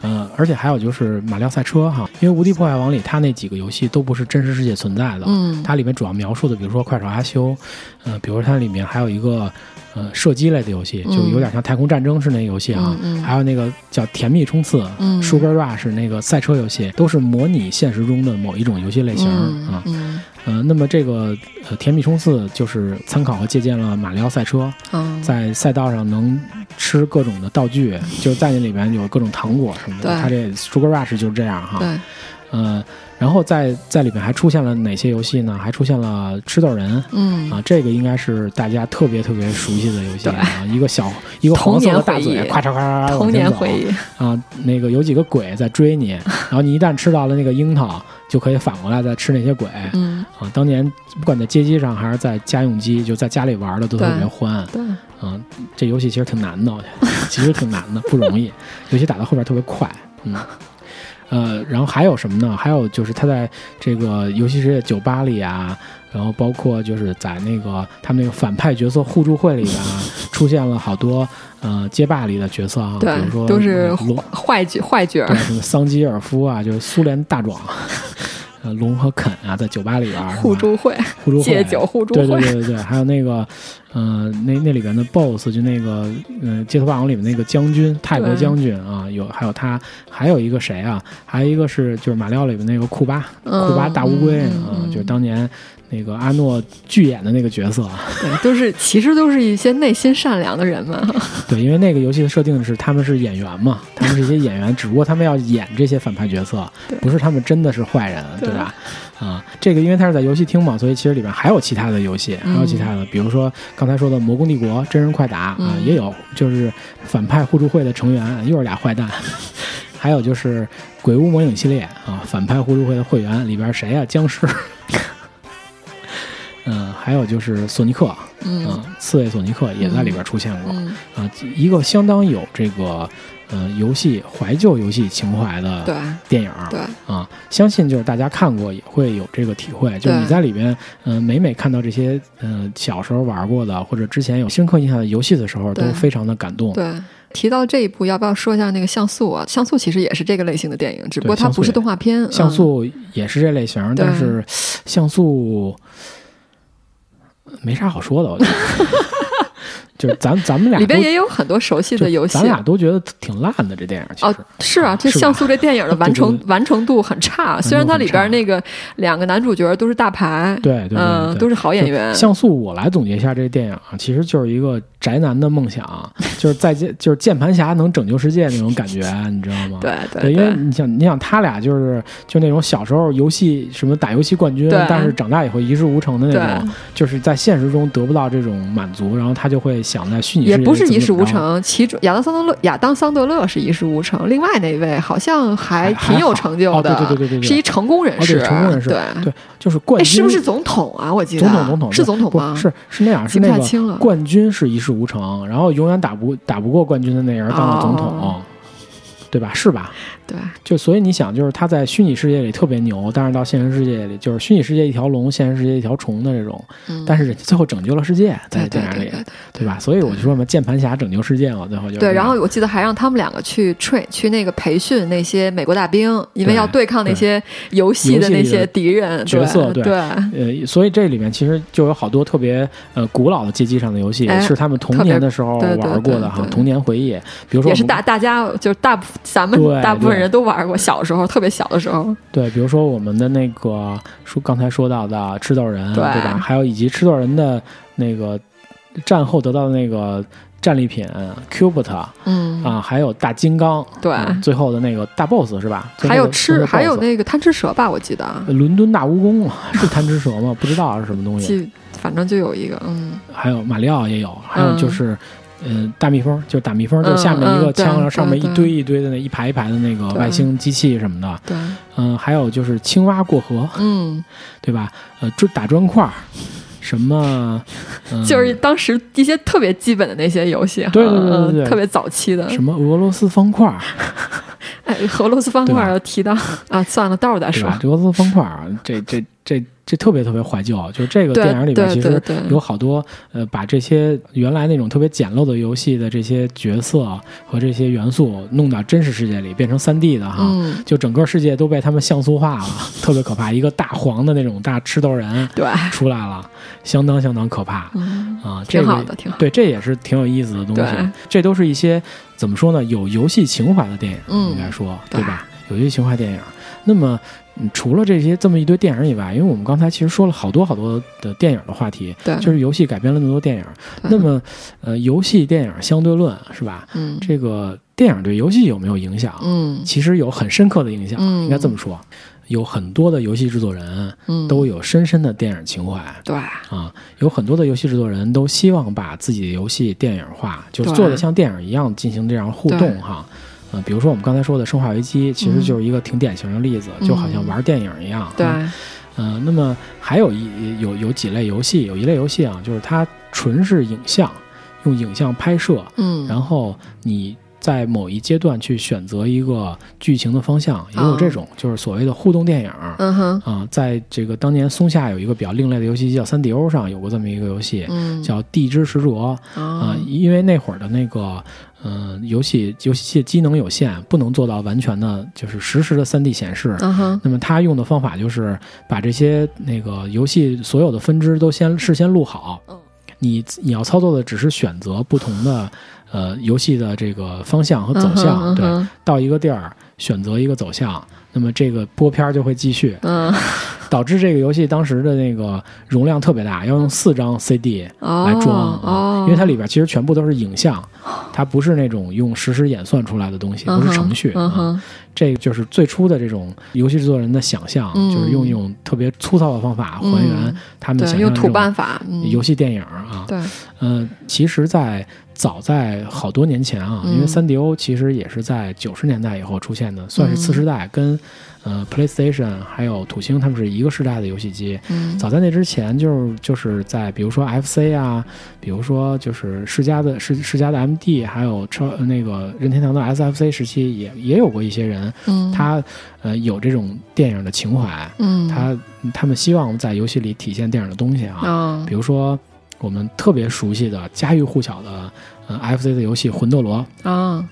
呃，而且还有就是马里奥赛车哈，因为《无敌破坏王》里它那几个游戏都不是真实世界存在的，嗯，它里面主要描述的，比如说快手阿修，呃，比如它里面还有一个呃射击类的游戏，就有点像太空战争是那个游戏啊，还有那个叫甜蜜冲刺，Sugar Rush 那个赛车游戏，都是模拟现实中的某一种游戏类型啊。呃，那么这个呃，甜蜜冲刺就是参考和借鉴了马里奥赛车，在赛道上能吃各种的道具，就是在那里面有各种糖果什么的。它这 Sugar Rush 就是这样哈。对。呃，然后在在里面还出现了哪些游戏呢？还出现了吃豆人。嗯。啊，这个应该是大家特别特别熟悉的游戏啊，一个小一个黄色的大嘴，咔嚓咔嚓往前走。啊，那个有几个鬼在追你，然后你一旦吃到了那个樱桃。就可以反过来再吃那些鬼，嗯啊，当年不管在街机上还是在家用机，就在家里玩的都特别欢。对，嗯，这游戏其实挺难的，其实挺难的，不容易。尤其打到后边特别快，嗯，呃，然后还有什么呢？还有就是他在这个游戏世界酒吧里啊，然后包括就是在那个他们那个反派角色互助会里啊，<laughs> 出现了好多呃街霸里的角色啊，比如说都是坏角坏角，对，什么桑基尔夫啊，就是苏联大壮。呃，龙和肯啊，在酒吧里边互助会，互助会，戒酒互助会，对对对对对，还有那个，呃，那那里边的 BOSS 就那个，呃，街头霸王里面那个将军，泰国将军啊，有还有他，还有一个谁啊？还有一个是就是马里奥里面那个库巴，库巴大乌龟啊，就是当年。那个阿诺剧演的那个角色，对，都是其实都是一些内心善良的人嘛。<laughs> 对，因为那个游戏的设定是他们是演员嘛，他们是一些演员，只不过他们要演这些反派角色，不是他们真的是坏人，对吧？啊，这个因为他是在游戏厅嘛，所以其实里边还有其他的游戏，还有其他的，比如说刚才说的《魔宫帝国》真人快打啊，也有，就是反派互助会的成员又是俩坏蛋，<laughs> 还有就是《鬼屋魔影》系列啊，反派互助会的会员里边谁啊？僵尸。嗯，还有就是索尼克，嗯，刺猬索尼克也在里边出现过，啊，一个相当有这个呃游戏怀旧游戏情怀的电影，对啊，相信就是大家看过也会有这个体会，就是你在里边，嗯，每每看到这些嗯小时候玩过的或者之前有深刻印象的游戏的时候，都非常的感动。对，提到这一部，要不要说一下那个像素啊？像素其实也是这个类型的电影，只不过它不是动画片。像素也是这类型，但是像素。没啥好说的，我觉得。就是咱咱们俩里边也有很多熟悉的游戏，咱俩都觉得挺烂的这电影。哦，是啊，这像素这电影的完成完成度很差。虽然它里边那个两个男主角都是大牌，对对，嗯，都是好演员。像素，我来总结一下这电影啊，其实就是一个宅男的梦想，<laughs> 就是在键就是键盘侠能拯救世界那种感觉，<laughs> 你知道吗？对对，因为你想你想他俩就是就那种小时候游戏什么打游戏冠军，但是长大以后一事无成的那种，就是在现实中得不到这种满足，然后他就会。虚拟也不是一事无成，其中亚当桑德勒亚当桑德勒是一事无成，另外那位好像还挺有成就的，对对对对对，是一成功人士，成功人士，对对，就是冠军，是不是总统啊？我记得总统总统是总统吗？是是那样，是那个冠军是一事无成，然后永远打不打不过冠军的那人当了总统，对吧？是吧？对，就所以你想，就是他在虚拟世界里特别牛，但是到现实世界里，就是虚拟世界一条龙，现实世界一条虫的这种。嗯。但是人家最后拯救了世界，在电影里，对吧？所以我就说嘛，键盘侠拯救世界嘛，最后就。对，然后我记得还让他们两个去 train 去那个培训那些美国大兵，因为要对抗那些游戏的那些敌人角色。对。呃，所以这里面其实就有好多特别呃古老的街机上的游戏，是他们童年的时候玩过的哈，童年回忆。比如说，也是大大家就是大咱们大部分人都玩过小。小时候特别小的时候，对，比如说我们的那个说刚才说到的吃豆人，对吧？还有以及吃豆人的那个战后得到的那个战利品 Cubot，嗯啊，还有大金刚，对，最后的那个大 boss 是吧？还有吃，还有那个贪吃蛇吧？我记得伦敦大蜈蚣是贪吃蛇吗？不知道是什么东西，反正就有一个，嗯，还有马里奥也有，还有就是。嗯，大蜜蜂就是打蜜蜂，就下面一个枪，然后上面一堆一堆的那一排一排的那个外星机器什么的。对，嗯，还有就是青蛙过河，嗯，对吧？呃，砖打砖块，什么，<laughs> 就是当时一些特别基本的那些游戏，对对对对对，特别早期的，什么俄罗斯方块，<laughs> 哎，俄罗斯方块要提到。啊，算了，待会儿再说。俄罗斯方块，这这这。这特别特别怀旧，就是这个电影里面其实有好多呃，把这些原来那种特别简陋的游戏的这些角色和这些元素弄到真实世界里，变成三 D 的哈，就整个世界都被他们像素化了，<laughs> 特别可怕。一个大黄的那种大吃豆人对出来了，相当相当可怕啊，挺好的，挺好。对，这也是挺有意思的东西。这都是一些怎么说呢？有游戏情怀的电影，应该说对吧？有游戏情怀电影，那么。除了这些这么一堆电影以外，因为我们刚才其实说了好多好多的电影的话题，对，就是游戏改编了那么多电影。那么，呃，游戏电影相对论是吧？嗯，这个电影对游戏有没有影响？嗯，其实有很深刻的影响。应该这么说，有很多的游戏制作人，都有深深的电影情怀。对，啊，有很多的游戏制作人都希望把自己的游戏电影化，就做的像电影一样进行这样互动哈。嗯，比如说我们刚才说的《生化危机》，其实就是一个挺典型的例子，就好像玩电影一样。对，呃，那么还有一有有几类游戏，有一类游戏啊，就是它纯是影像，用影像拍摄，嗯，然后你。在某一阶段去选择一个剧情的方向，也有这种，就是所谓的互动电影。嗯哼，啊，在这个当年松下有一个比较另类的游戏机叫三 D O 上有过这么一个游戏，叫《地之使者》啊，因为那会儿的那个嗯游戏游戏机机能有限，不能做到完全的就是实时的三 D 显示。那么他用的方法就是把这些那个游戏所有的分支都先事先录好。你你要操作的只是选择不同的。呃，游戏的这个方向和走向，对，到一个地儿选择一个走向，那么这个播片就会继续，嗯，导致这个游戏当时的那个容量特别大，要用四张 CD 来装啊，因为它里边其实全部都是影像，它不是那种用实时演算出来的东西，不是程序啊。这个就是最初的这种游戏制作人的想象，就是用一种特别粗糙的方法还原他们的想象，用土办法游戏电影啊。对，嗯，其实，在早在好多年前啊，因为三 D O 其实也是在九十年代以后出现的，算是次时代，跟呃 PlayStation 还有土星他们是一个时代的游戏机。早在那之前，就是就是在比如说 FC 啊，比如说就是世嘉的世世嘉的 MD，还有超那个任天堂的 SFC 时期，也也有过一些人，他呃有这种电影的情怀，嗯，他他们希望在游戏里体现电影的东西啊，比如说。我们特别熟悉的家喻户晓的，呃，FC 的游戏《魂斗罗》啊，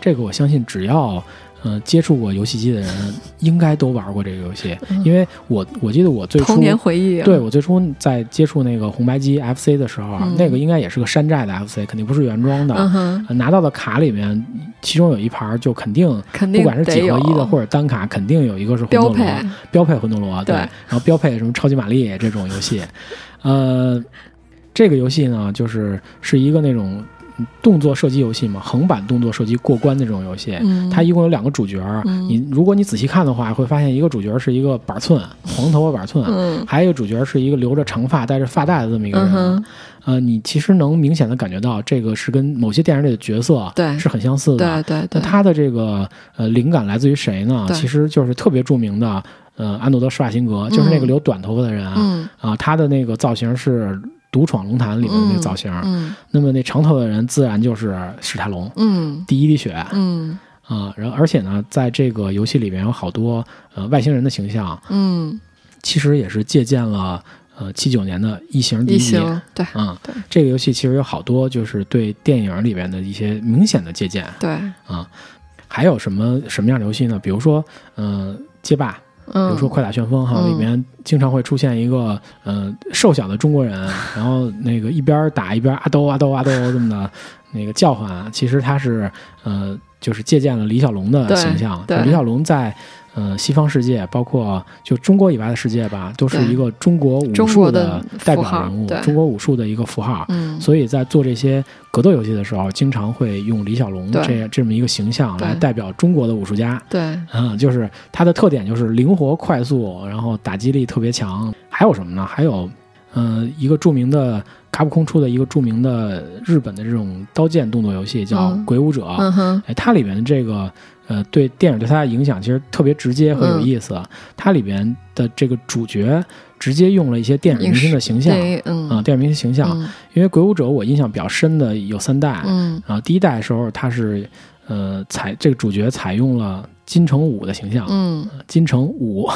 这个我相信只要，嗯，接触过游戏机的人，应该都玩过这个游戏。因为我我记得我最初童年回忆，对我最初在接触那个红白机 FC 的时候，那个应该也是个山寨的 FC，肯定不是原装的。拿到的卡里面，其中有一盘就肯定，不管是几合一的或者单卡，肯定有一个是魂斗罗，标配魂斗罗，对，然后标配什么超级玛丽这种游戏，呃。这个游戏呢，就是是一个那种动作射击游戏嘛，横版动作射击过关的这种游戏。它一共有两个主角，你如果你仔细看的话，会发现一个主角是一个板寸，黄头发板寸，还有一个主角是一个留着长发、戴着发带的这么一个人。呃，你其实能明显的感觉到，这个是跟某些电影里的角色对是很相似的。对对。那他的这个呃灵感来自于谁呢？其实就是特别著名的呃安诺德施瓦辛格，就是那个留短头发的人啊。啊，他的那个造型是。独闯龙潭里面的那个造型，嗯，那么那长头的人自然就是史泰龙，嗯，第一滴血，嗯。啊，然后而且呢，在这个游戏里面有好多呃外星人的形象，嗯，其实也是借鉴了呃七九年的异形第一，对，嗯，对，这个游戏其实有好多就是对电影里边的一些明显的借鉴，对，啊，还有什么什么样的游戏呢？比如说，嗯，街霸。比如说《快打旋风》哈，里面经常会出现一个呃瘦小的中国人，<laughs> 然后那个一边打一边啊兜啊兜啊兜这么的那个叫唤，其实他是呃就是借鉴了李小龙的形象。李小龙在。嗯，西方世界包括就中国以外的世界吧，都是一个中国武术的代表人物，中国武术的一个符号。嗯，所以在做这些格斗游戏的时候，经常会用李小龙这这么一个形象来代表中国的武术家。对，嗯，就是他的特点就是灵活快速，然后打击力特别强。还有什么呢？还有，嗯，一个著名的卡普空出的一个著名的日本的这种刀剑动作游戏叫《鬼武者》。嗯哼，哎，它里面的这个。呃，对电影对它的影响其实特别直接和有意思。它里边的这个主角直接用了一些电影明星的形象，嗯，电影明星形象。因为《鬼武者》我印象比较深的有三代，嗯，啊，第一代的时候他是呃采这个主角采用了金城武的形象，嗯，金城武，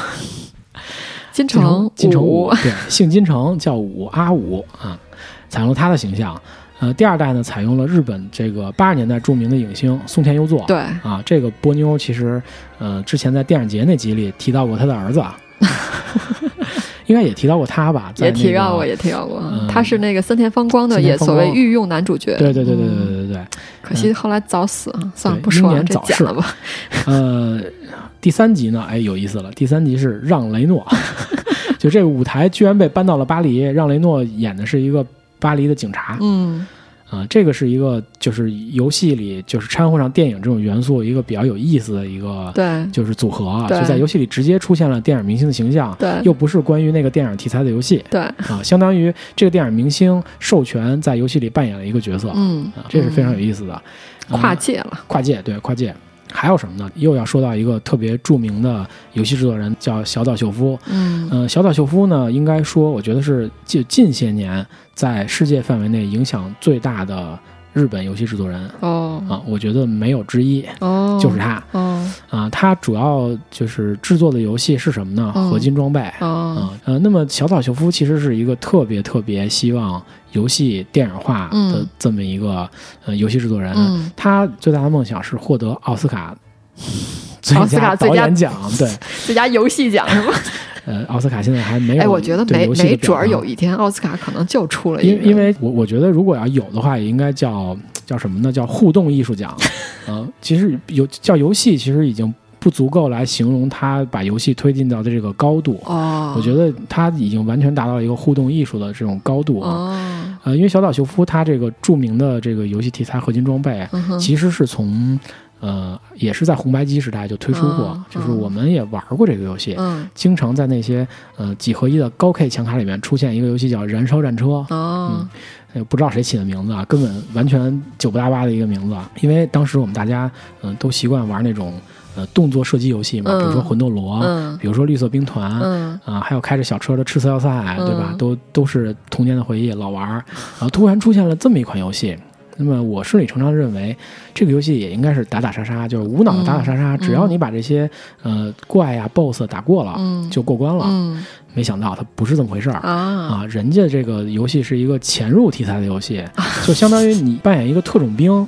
<laughs> 金城金城武，对，姓金城叫武阿武啊，采用了他的形象。呃，第二代呢，采用了日本这个八十年代著名的影星松田优作。对啊，这个波妞其实，呃，之前在电影节那集里提到过他的儿子，<laughs> 应该也提到过他吧？也提到过，也提到过。他是那个森田芳光的也所谓御用男主角。对对对对对对对。可惜后来早死啊，算了，不说这简了吧。呃，第三集呢，哎，有意思了。第三集是让雷诺，<laughs> 就这个舞台居然被搬到了巴黎，让雷诺演的是一个。巴黎的警察，嗯，啊，这个是一个就是游戏里就是掺和上电影这种元素一个比较有意思的一个，对，就是组合啊，就在游戏里直接出现了电影明星的形象，对，又不是关于那个电影题材的游戏，对，啊，相当于这个电影明星授权在游戏里扮演了一个角色，嗯，这是非常有意思的，跨界了，跨界，对，跨界，还有什么呢？又要说到一个特别著名的游戏制作人，叫小岛秀夫。嗯，呃，小岛秀夫呢，应该说，我觉得是近近些年在世界范围内影响最大的日本游戏制作人。哦，啊，我觉得没有之一。哦，就是他。哦，啊，他主要就是制作的游戏是什么呢？合金装备。哦，呃，那么小岛秀夫其实是一个特别特别希望游戏电影化的这么一个呃游戏制作人。嗯，他最大的梦想是获得奥斯卡。奥斯卡导演奖，对，最佳游戏奖是吗？<laughs> 呃，奥斯卡现在还没有。哎，我觉得没没准儿有一天奥斯卡可能就出了。因因为我我觉得如果要有的话，也应该叫叫什么呢？叫互动艺术奖。呃，其实有叫游戏，其实已经不足够来形容它把游戏推进到的这个高度。哦，我觉得它已经完全达到了一个互动艺术的这种高度啊。哦，呃，因为小岛秀夫他这个著名的这个游戏题材合金装备，其实是从。呃，也是在红白机时代就推出过，就是我们也玩过这个游戏，经常在那些呃几合一的高 K 强卡里面出现一个游戏叫《燃烧战车》。哦，嗯，不知道谁起的名字啊，根本完全九不搭八的一个名字。因为当时我们大家嗯都习惯玩那种呃动作射击游戏嘛，比如说魂斗罗，比如说绿色兵团，啊，还有开着小车的赤色要塞，对吧？都都是童年的回忆，老玩。然后突然出现了这么一款游戏。那么我顺理成章认为，这个游戏也应该是打打杀杀，就是无脑的打打杀杀。只要你把这些呃怪呀、BOSS 打过了，就过关了。没想到它不是这么回事儿啊！人家这个游戏是一个潜入题材的游戏，就相当于你扮演一个特种兵，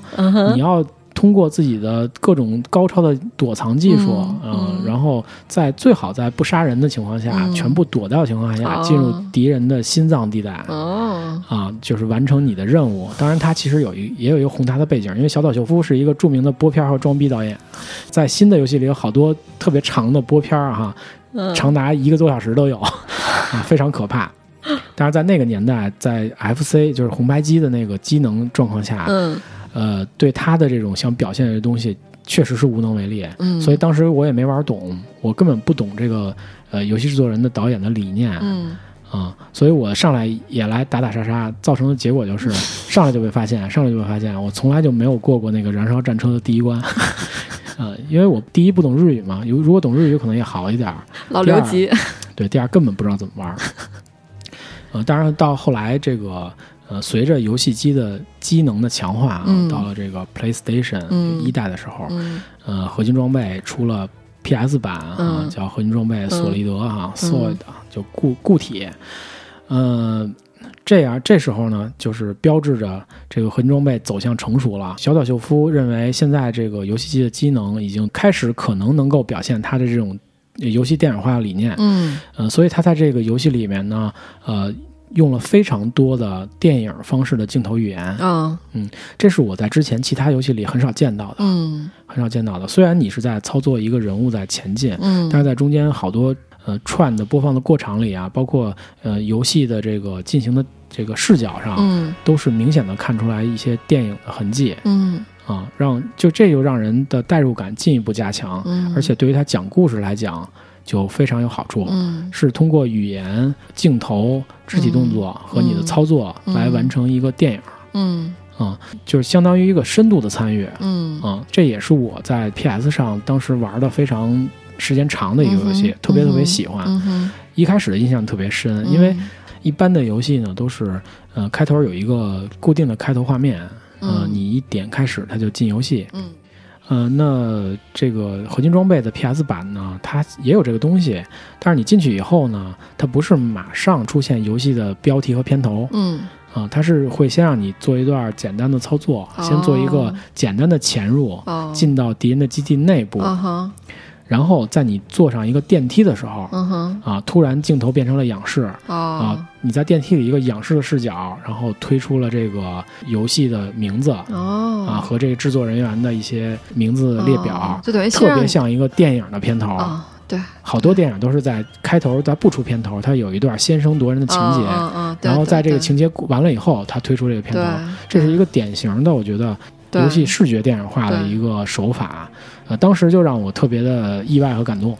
你要。通过自己的各种高超的躲藏技术，嗯，然后在最好在不杀人的情况下，全部躲掉情况下，进入敌人的心脏地带，哦，啊，就是完成你的任务。当然，他其实有一也有一个宏大的背景，因为小岛秀夫是一个著名的播片和装逼导演，在新的游戏里有好多特别长的播片儿哈，长达一个多小时都有，啊，非常可怕。<laughs> 但是在那个年代，在 FC 就是红白机的那个机能状况下，嗯。呃，对他的这种想表现的东西，确实是无能为力。嗯，所以当时我也没玩懂，我根本不懂这个呃游戏制作人的导演的理念。嗯，啊，所以我上来也来打打杀杀，造成的结果就是 <laughs> 上来就被发现，上来就被发现，我从来就没有过过那个燃烧战车的第一关。<laughs> 呃，因为我第一不懂日语嘛，有如果懂日语可能也好一点。老留级。对，第二根本不知道怎么玩。呃，当然到后来这个。呃，随着游戏机的机能的强化啊，到了这个 PlayStation 一代的时候，呃，合金装备出了 PS 版啊，叫合金装备索利德啊，Solid 就固固体。嗯，这样这时候呢，就是标志着这个合金装备走向成熟了。小岛秀夫认为，现在这个游戏机的机能已经开始可能能够表现它的这种游戏电影化的理念。嗯，呃，所以他在这个游戏里面呢，呃。用了非常多的电影方式的镜头语言。啊，嗯，这是我在之前其他游戏里很少见到的，嗯，很少见到的。虽然你是在操作一个人物在前进，嗯，但是在中间好多呃串的播放的过程里啊，包括呃游戏的这个进行的这个视角上，嗯，都是明显的看出来一些电影的痕迹，嗯，啊，让就这就让人的代入感进一步加强，嗯，而且对于他讲故事来讲。就非常有好处，是通过语言、镜头、肢体动作和你的操作来完成一个电影，嗯。啊，就是相当于一个深度的参与，嗯。啊，这也是我在 PS 上当时玩的非常时间长的一个游戏，特别特别喜欢，一开始的印象特别深，因为一般的游戏呢都是，呃，开头有一个固定的开头画面，嗯，你一点开始它就进游戏，嗯。呃，那这个合金装备的 PS 版呢，它也有这个东西，但是你进去以后呢，它不是马上出现游戏的标题和片头，嗯，啊，它是会先让你做一段简单的操作，先做一个简单的潜入，进到敌人的基地内部。然后在你坐上一个电梯的时候，嗯哼，啊，突然镜头变成了仰视，啊，你在电梯里一个仰视的视角，然后推出了这个游戏的名字，哦，啊，和这个制作人员的一些名字列表，就等于特别像一个电影的片头，对，好多电影都是在开头在不出片头，它有一段先声夺人的情节，然后在这个情节完了以后，它推出这个片头，这是一个典型的，我觉得。游戏视觉电影化的一个手法，呃，当时就让我特别的意外和感动。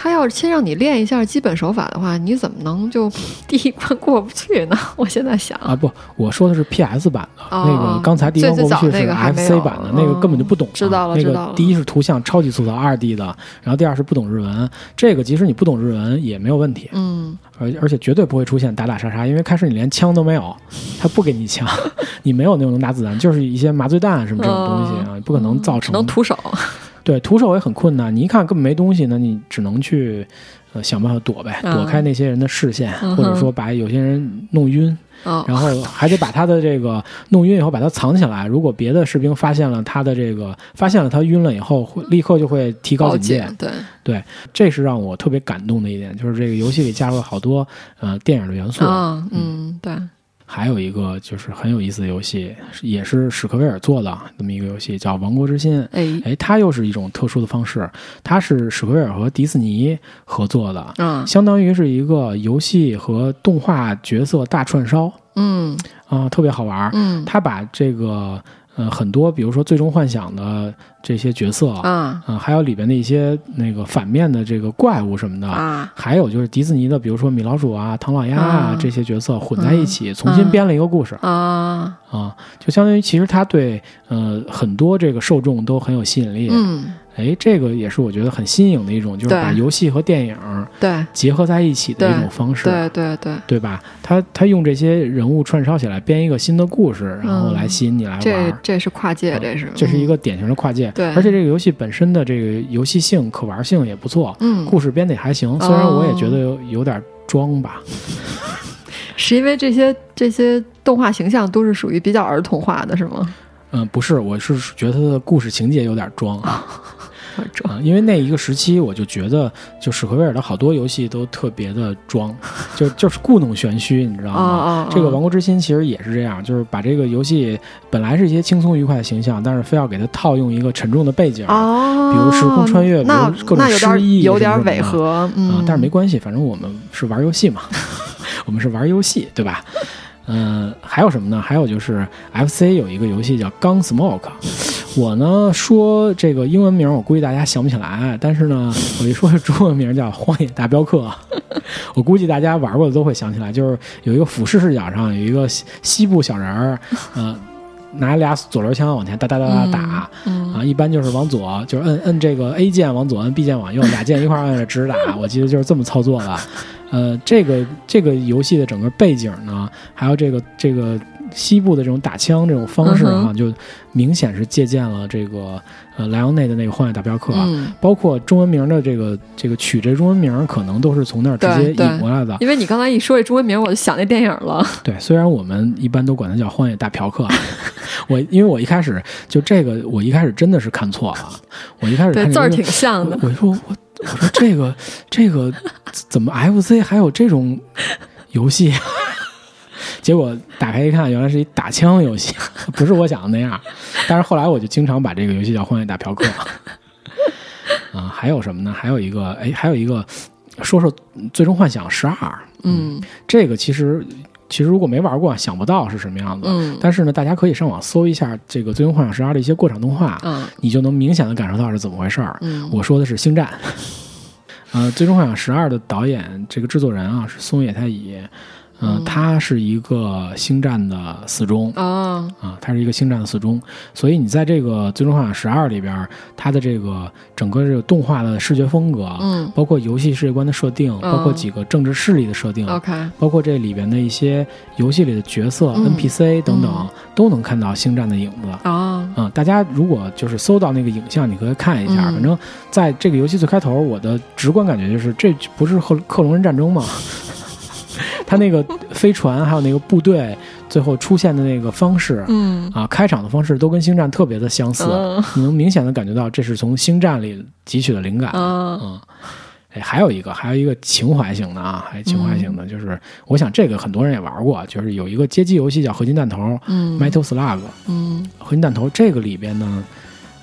他要是先让你练一下基本手法的话，你怎么能就 <laughs> 第一关过不去呢？<laughs> 我现在想啊，不，我说的是 PS 版的那个，刚才第一关过不去是 FC 版的，那个根本就不懂。知道了，那个第一是图像超级粗糙，二 D 的，然后第二是不懂日文。这个即使你不懂日文也没有问题，嗯，而而且绝对不会出现打打杀杀，因为开始你连枪都没有，他不给你枪，<laughs> 你没有那种能打子弹，就是一些麻醉弹什么这种东西啊，不可能造成。能徒手。对，徒手也很困难。你一看根本没东西，那你只能去，呃，想办法躲呗，躲开那些人的视线，或者说把有些人弄晕，然后还得把他的这个弄晕以后把他藏起来。如果别的士兵发现了他的这个，发现了他晕了以后，会立刻就会提高警戒。对对，这是让我特别感动的一点，就是这个游戏里加入了好多呃电影的元素。嗯，对。还有一个就是很有意思的游戏，也是史克威尔做的那么一个游戏，叫《王国之心》。哎，哎，它又是一种特殊的方式，它是史克威尔和迪士尼合作的，嗯，相当于是一个游戏和动画角色大串烧，嗯，啊，特别好玩，嗯，他把这个。呃，很多，比如说《最终幻想》的这些角色啊，啊，还有里边的一些那个反面的这个怪物什么的啊，还有就是迪士尼的，比如说米老鼠啊、唐老鸭啊这些角色混在一起，重新编了一个故事啊啊，就相当于其实他对呃很多这个受众都很有吸引力，嗯。哎，这个也是我觉得很新颖的一种，就是把游戏和电影对结合在一起的一种方式，对对对，对吧？他他用这些人物串烧起来编一个新的故事，然后来吸引你来玩。这这是跨界，这是这是一个典型的跨界。对，而且这个游戏本身的这个游戏性、可玩性也不错，嗯，故事编的也还行。虽然我也觉得有有点装吧，<laughs> 是因为这些这些动画形象都是属于比较儿童化的，是吗？嗯，不是，我是觉得它的故事情节有点装。啊，<laughs> 因为那一个时期，我就觉得，就史克威尔的好多游戏都特别的装，就就是故弄玄虚，你知道吗？这个《王国之心》其实也是这样，就是把这个游戏本来是一些轻松愉快的形象，但是非要给它套用一个沉重的背景，比如时空穿越，比如各种失忆，有点违和啊。但是没关系，反正我们是玩游戏嘛，<laughs> 我们是玩游戏，对吧？嗯，还有什么呢？还有就是 FC 有一个游戏叫《Gun Smoke》，我呢说这个英文名，我估计大家想不起来，但是呢，<laughs> 我一说中文名叫《荒野大镖客》，<laughs> 我估计大家玩过的都会想起来，就是有一个俯视视角上有一个西部小人儿，嗯，<laughs> 拿俩左轮枪往前哒哒哒哒打，啊，一般就是往左，就是摁摁这个 A 键往左，摁 B 键往右，俩键一块摁着直打，我记得就是这么操作的。呃，这个这个游戏的整个背景呢，还有这个这个西部的这种打枪这种方式啊，就明显是借鉴了这个呃莱昂内的那个《荒野大镖客》，啊包括中文名的这个这个取这中文名，可能都是从那儿直接引过来的。因为你刚才一说这中文名，我就想那电影了。<laughs> 对，虽然我们一般都管它叫《荒野大嫖客》，<laughs> 我因为我一开始就这个，我一开始真的是看错了，我一开始对字儿挺像的，我说我。我说这个这个怎么 FC 还有这种游戏？结果打开一看，原来是一打枪游戏，<laughs> 不是我想的那样。但是后来我就经常把这个游戏叫《荒野大嫖客》。<laughs> 啊，还有什么呢？还有一个，哎，还有一个，说说《最终幻想十二》。嗯，这个其实。其实如果没玩过，想不到是什么样子。嗯，但是呢，大家可以上网搜一下这个《最终幻想十二》的一些过场动画，嗯，你就能明显的感受到是怎么回事儿。嗯，我说的是《星战》。<laughs> 呃，《最终幻想十二》的导演，这个制作人啊是松野太乙。嗯，它是一个星战的四中啊啊，他是一个星战的四中，所以你在这个《最终幻想十二》里边，它的这个整个这个动画的视觉风格，嗯，包括游戏世界观的设定，包括几个政治势力的设定，OK，包括这里边的一些游戏里的角色 NPC 等等，都能看到星战的影子啊。嗯，大家如果就是搜到那个影像，你可以看一下。反正在这个游戏最开头，我的直观感觉就是，这不是克克隆人战争吗？<laughs> 他那个飞船，还有那个部队，最后出现的那个方式，嗯。啊，开场的方式都跟星战特别的相似，你能明显的感觉到这是从星战里汲取的灵感，嗯，哎，还有一个，还有一个情怀型的啊，还情怀型的，就是我想这个很多人也玩过，就是有一个街机游戏叫《合金弹头》，嗯，Metal Slug，嗯，合金弹头这个里边呢，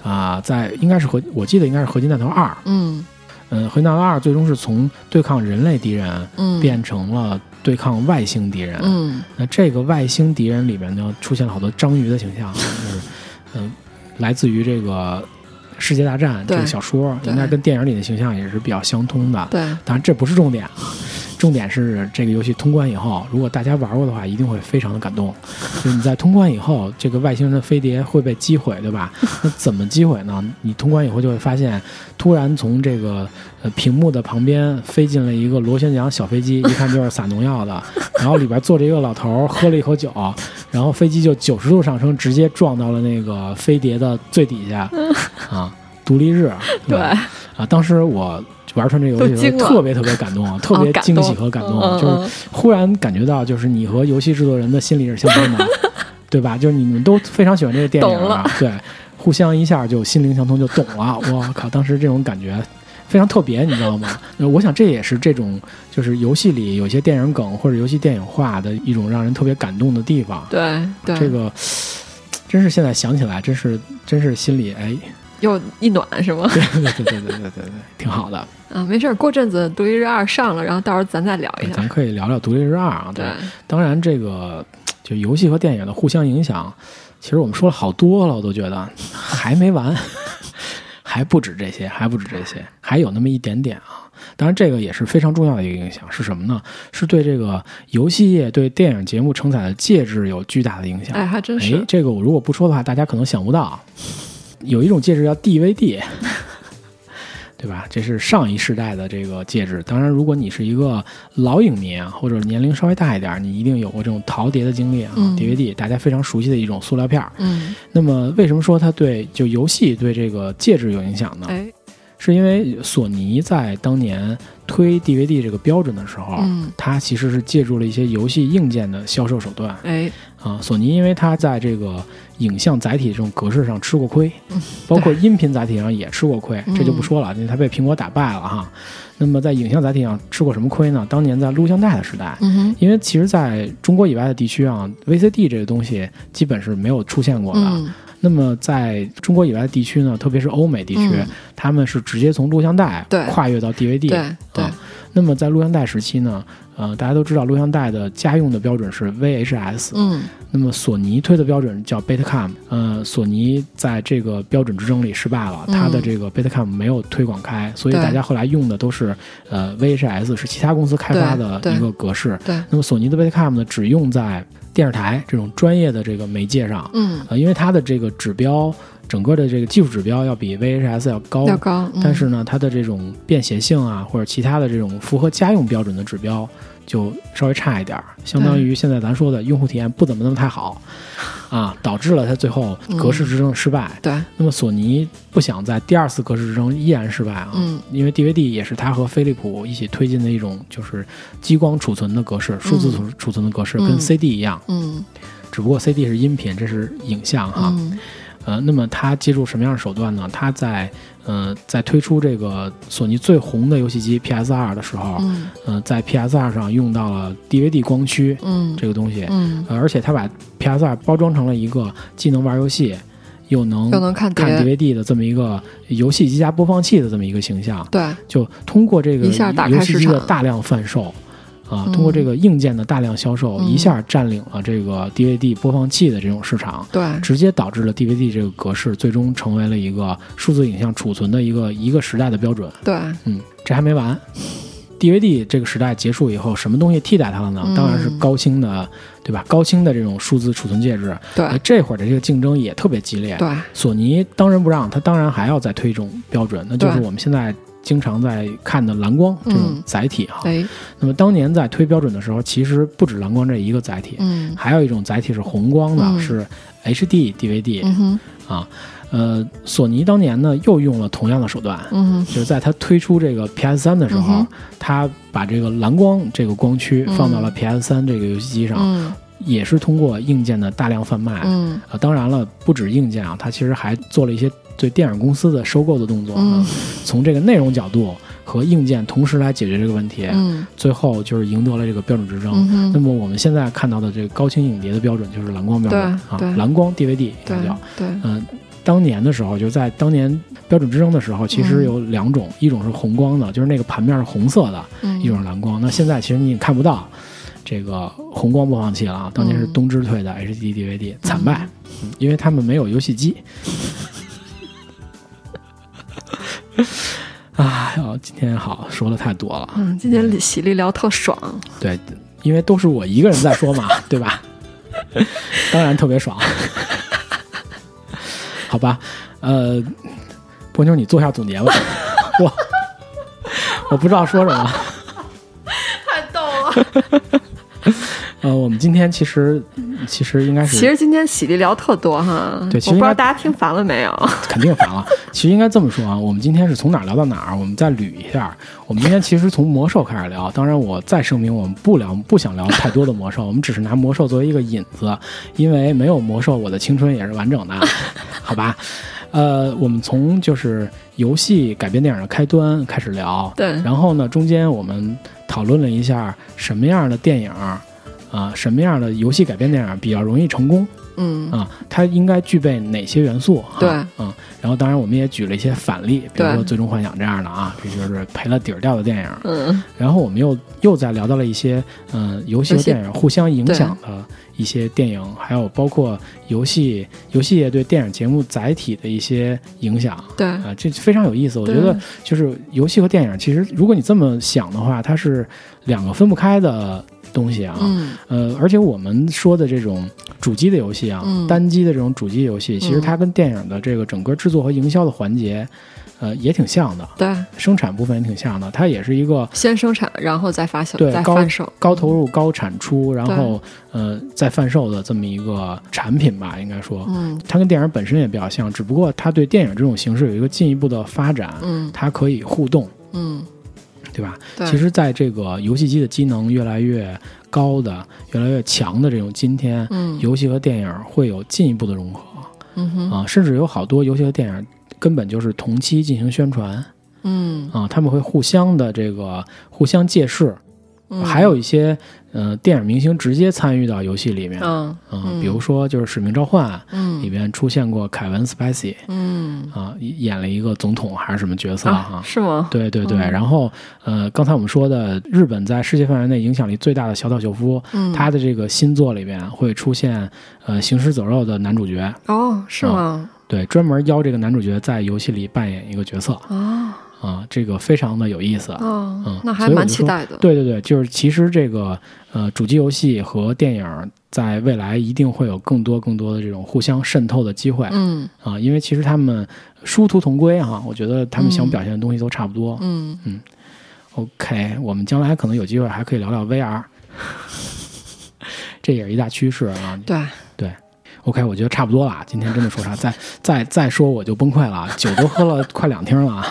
啊，在应该是合，我记得应该是合金弹头二，嗯，嗯，合金弹头二最终是从对抗人类敌人，嗯，变成了。对抗外星敌人，嗯，那这个外星敌人里面呢，出现了好多章鱼的形象，<laughs> 就是，嗯，来自于这个世界大战》这个小说，应该跟电影里的形象也是比较相通的。对，当然这不是重点。重点是这个游戏通关以后，如果大家玩过的话，一定会非常的感动。就是你在通关以后，这个外星人的飞碟会被击毁，对吧？<laughs> 那怎么击毁呢？你通关以后就会发现，突然从这个呃屏幕的旁边飞进了一个螺旋桨小飞机，一看就是撒农药的。<laughs> 然后里边坐着一个老头，喝了一口酒，然后飞机就九十度上升，直接撞到了那个飞碟的最底下。<laughs> 啊，独立日，<laughs> 对啊，当时我。玩成这游戏的时候，特别特别感动，特别惊喜和感动，就是忽然感觉到，就是你和游戏制作人的心理是相通的，<laughs> 对吧？就是你们都非常喜欢这个电影啊，对，互相一下就心灵相通，就懂了。我靠，当时这种感觉非常特别，你知道吗？我想这也是这种就是游戏里有些电影梗或者游戏电影化的一种让人特别感动的地方。对，这个真是现在想起来，真是真是心里哎。又一暖是吗？<laughs> 对对对对对对对，挺好的。啊，没事儿，过阵子《独立日二》上了，然后到时候咱再聊一下。咱可以聊聊《独立日二》啊。对，当然这个就游戏和电影的互相影响，其实我们说了好多了，我都觉得还没完，<laughs> 还不止这些，还不止这些，还有那么一点点啊。当然，这个也是非常重要的一个影响，是什么呢？是对这个游戏业、对电影节目承载的介质有巨大的影响。哎，还真是。哎，这个我如果不说的话，大家可能想不到。有一种戒指叫 DVD，<laughs> 对吧？这是上一世代的这个戒指。当然，如果你是一个老影迷啊，或者年龄稍微大一点，你一定有过这种淘碟的经历啊。DVD，大家非常熟悉的一种塑料片儿。嗯。那么，为什么说它对就游戏对这个戒指有影响呢？哎，是因为索尼在当年推 DVD 这个标准的时候，嗯，它其实是借助了一些游戏硬件的销售手段。哎。啊，索尼因为它在这个影像载体这种格式上吃过亏，包括音频载体上也吃过亏，这就不说了，因为它被苹果打败了哈。那么在影像载体上吃过什么亏呢？当年在录像带的时代，因为其实在中国以外的地区啊，VCD 这个东西基本是没有出现过的。那么在中国以外的地区呢，特别是欧美地区，他们是直接从录像带跨越到 DVD。对。那么在录像带时期呢？呃，大家都知道录像带的家用的标准是 VHS，嗯，那么索尼推的标准叫 Betacam，呃，索尼在这个标准之争里失败了，它的这个 Betacam 没有推广开，所以大家后来用的都是呃 VHS，是其他公司开发的一个格式，对，那么索尼的 Betacam 呢，只用在电视台这种专业的这个媒介上，嗯，呃，因为它的这个指标。整个的这个技术指标要比 VHS 要高，要高，但是呢，它的这种便携性啊，或者其他的这种符合家用标准的指标就稍微差一点，相当于现在咱说的用户体验不怎么那么太好，<laughs> 啊，导致了它最后格式之争失败。对，那么索尼不想在第二次格式之争依然失败啊，嗯，因为 DVD 也是它和飞利浦一起推进的一种就是激光储存的格式，数字储储存的格式，跟 CD 一样，嗯，只不过 CD 是音频，这是影像哈。呃，那么他借助什么样的手段呢？他在呃在推出这个索尼最红的游戏机 PS 二的时候，嗯，呃，在 PS 二上用到了 DVD 光驱，嗯，这个东西，嗯，而且他把 PS 二包装成了一个既能玩游戏，又能又能看看 DVD 的这么一个游戏机加播放器的这么一个形象，对，就通过这个游戏机的大量贩售。啊，通过这个硬件的大量销售，一下占领了这个 DVD 播放器的这种市场，对，直接导致了 DVD 这个格式最终成为了一个数字影像储存的一个一个时代的标准。对，嗯，这还没完，DVD 这个时代结束以后，什么东西替代它了呢？当然是高清的，对吧？高清的这种数字储存介质。对，这会儿的这个竞争也特别激烈。对，索尼当仁不让，它当然还要再推一种标准，那就是我们现在。经常在看的蓝光这种载体哈，那么当年在推标准的时候，其实不止蓝光这一个载体，嗯，还有一种载体是红光的，是 HD DVD，嗯啊，呃，索尼当年呢又用了同样的手段，嗯就是在它推出这个 PS 三的时候，它把这个蓝光这个光驱放到了 PS 三这个游戏机上，也是通过硬件的大量贩卖，嗯，啊，当然了，不止硬件啊，它其实还做了一些。对电影公司的收购的动作，从这个内容角度和硬件同时来解决这个问题，最后就是赢得了这个标准之争。那么我们现在看到的这个高清影碟的标准就是蓝光标准啊，蓝光 DVD 应该叫。对，嗯，当年的时候，就在当年标准之争的时候，其实有两种，一种是红光的，就是那个盘面是红色的；一种是蓝光。那现在其实你也看不到这个红光播放器了啊。当年是东芝推的 HD DVD，惨败，因为他们没有游戏机。好，今天好说的太多了。嗯，今天喜力聊特爽。对，因为都是我一个人在说嘛，<laughs> 对吧？当然特别爽。<laughs> 好吧，呃，波妞，你做下总结吧。我我不知道说什么。<laughs> 太逗了。呃，我们今天其实其实应该是，其实今天喜力聊特多哈。对，我不知道大家听烦了没有？<laughs> 肯定烦了。其实应该这么说啊，我们今天是从哪儿聊到哪儿？我们再捋一下。我们今天其实从魔兽开始聊。当然，我再声明，我们不聊，不想聊太多的魔兽。我们只是拿魔兽作为一个引子，因为没有魔兽，我的青春也是完整的，好吧？呃，我们从就是游戏改编电影的开端开始聊。对。然后呢，中间我们讨论了一下什么样的电影。啊，什么样的游戏改编电影比较容易成功？嗯啊，它应该具备哪些元素？对，嗯，然后当然我们也举了一些反例，比如说《最终幻想》这样的啊，这就是赔了底儿掉的电影。嗯，然后我们又又再聊到了一些嗯游戏和电影互相影响的一些电影，还有包括游戏游戏业对电影节目载体的一些影响。对啊，这非常有意思。我觉得就是游戏和电影，其实如果你这么想的话，它是两个分不开的。东西啊，呃，而且我们说的这种主机的游戏啊，单机的这种主机游戏，其实它跟电影的这个整个制作和营销的环节，呃，也挺像的。对，生产部分也挺像的。它也是一个先生产，然后再发行，对，再贩售，高投入、高产出，然后呃再贩售的这么一个产品吧，应该说，嗯，它跟电影本身也比较像，只不过它对电影这种形式有一个进一步的发展，嗯，它可以互动，嗯。对吧？其实，在这个游戏机的机能越来越高的、越来越强的这种今天，嗯，游戏和电影会有进一步的融合，嗯哼，啊，甚至有好多游戏和电影根本就是同期进行宣传，嗯，啊，他们会互相的这个互相借势，还有一些。嗯，电影明星直接参与到游戏里面，嗯嗯，比如说就是《使命召唤》，嗯，里边出现过凯文·斯派西，嗯啊，演了一个总统还是什么角色哈？是吗？对对对，然后呃，刚才我们说的日本在世界范围内影响力最大的小岛秀夫，他的这个新作里边会出现呃行尸走肉的男主角哦，是吗？对，专门邀这个男主角在游戏里扮演一个角色啊。啊，这个非常的有意思啊，嗯，那还蛮期待的。对对对，就是其实这个呃，主机游戏和电影在未来一定会有更多更多的这种互相渗透的机会。嗯啊，因为其实他们殊途同归哈，我觉得他们想表现的东西都差不多。嗯嗯，OK，我们将来可能有机会还可以聊聊 VR，<laughs> 这也是一大趋势啊。对对，OK，我觉得差不多了。今天真的说啥，再再再说我就崩溃了，酒都喝了快两听了。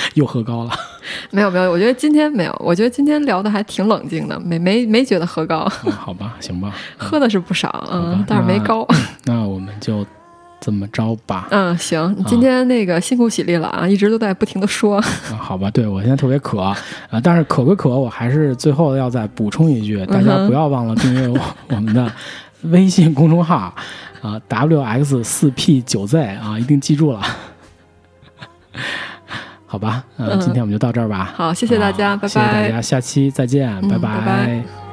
<laughs> 又喝高了，<laughs> 没有没有，我觉得今天没有，我觉得今天聊的还挺冷静的，没没没觉得喝高。好吧，行吧，<laughs> 喝的是不少，嗯，但是没高。那我们就这么着吧。嗯，行，今天那个辛苦喜力了啊，一直都在不停的说。啊，好吧，对我现在特别渴啊，但是渴归渴，我还是最后要再补充一句，大家不要忘了订阅我们的微信公众号啊，wx 四 p 九 z 啊，一定记住了。好吧，嗯，今天我们就到这儿吧。好，谢谢大家，拜拜。谢谢大家，下期再见，拜拜。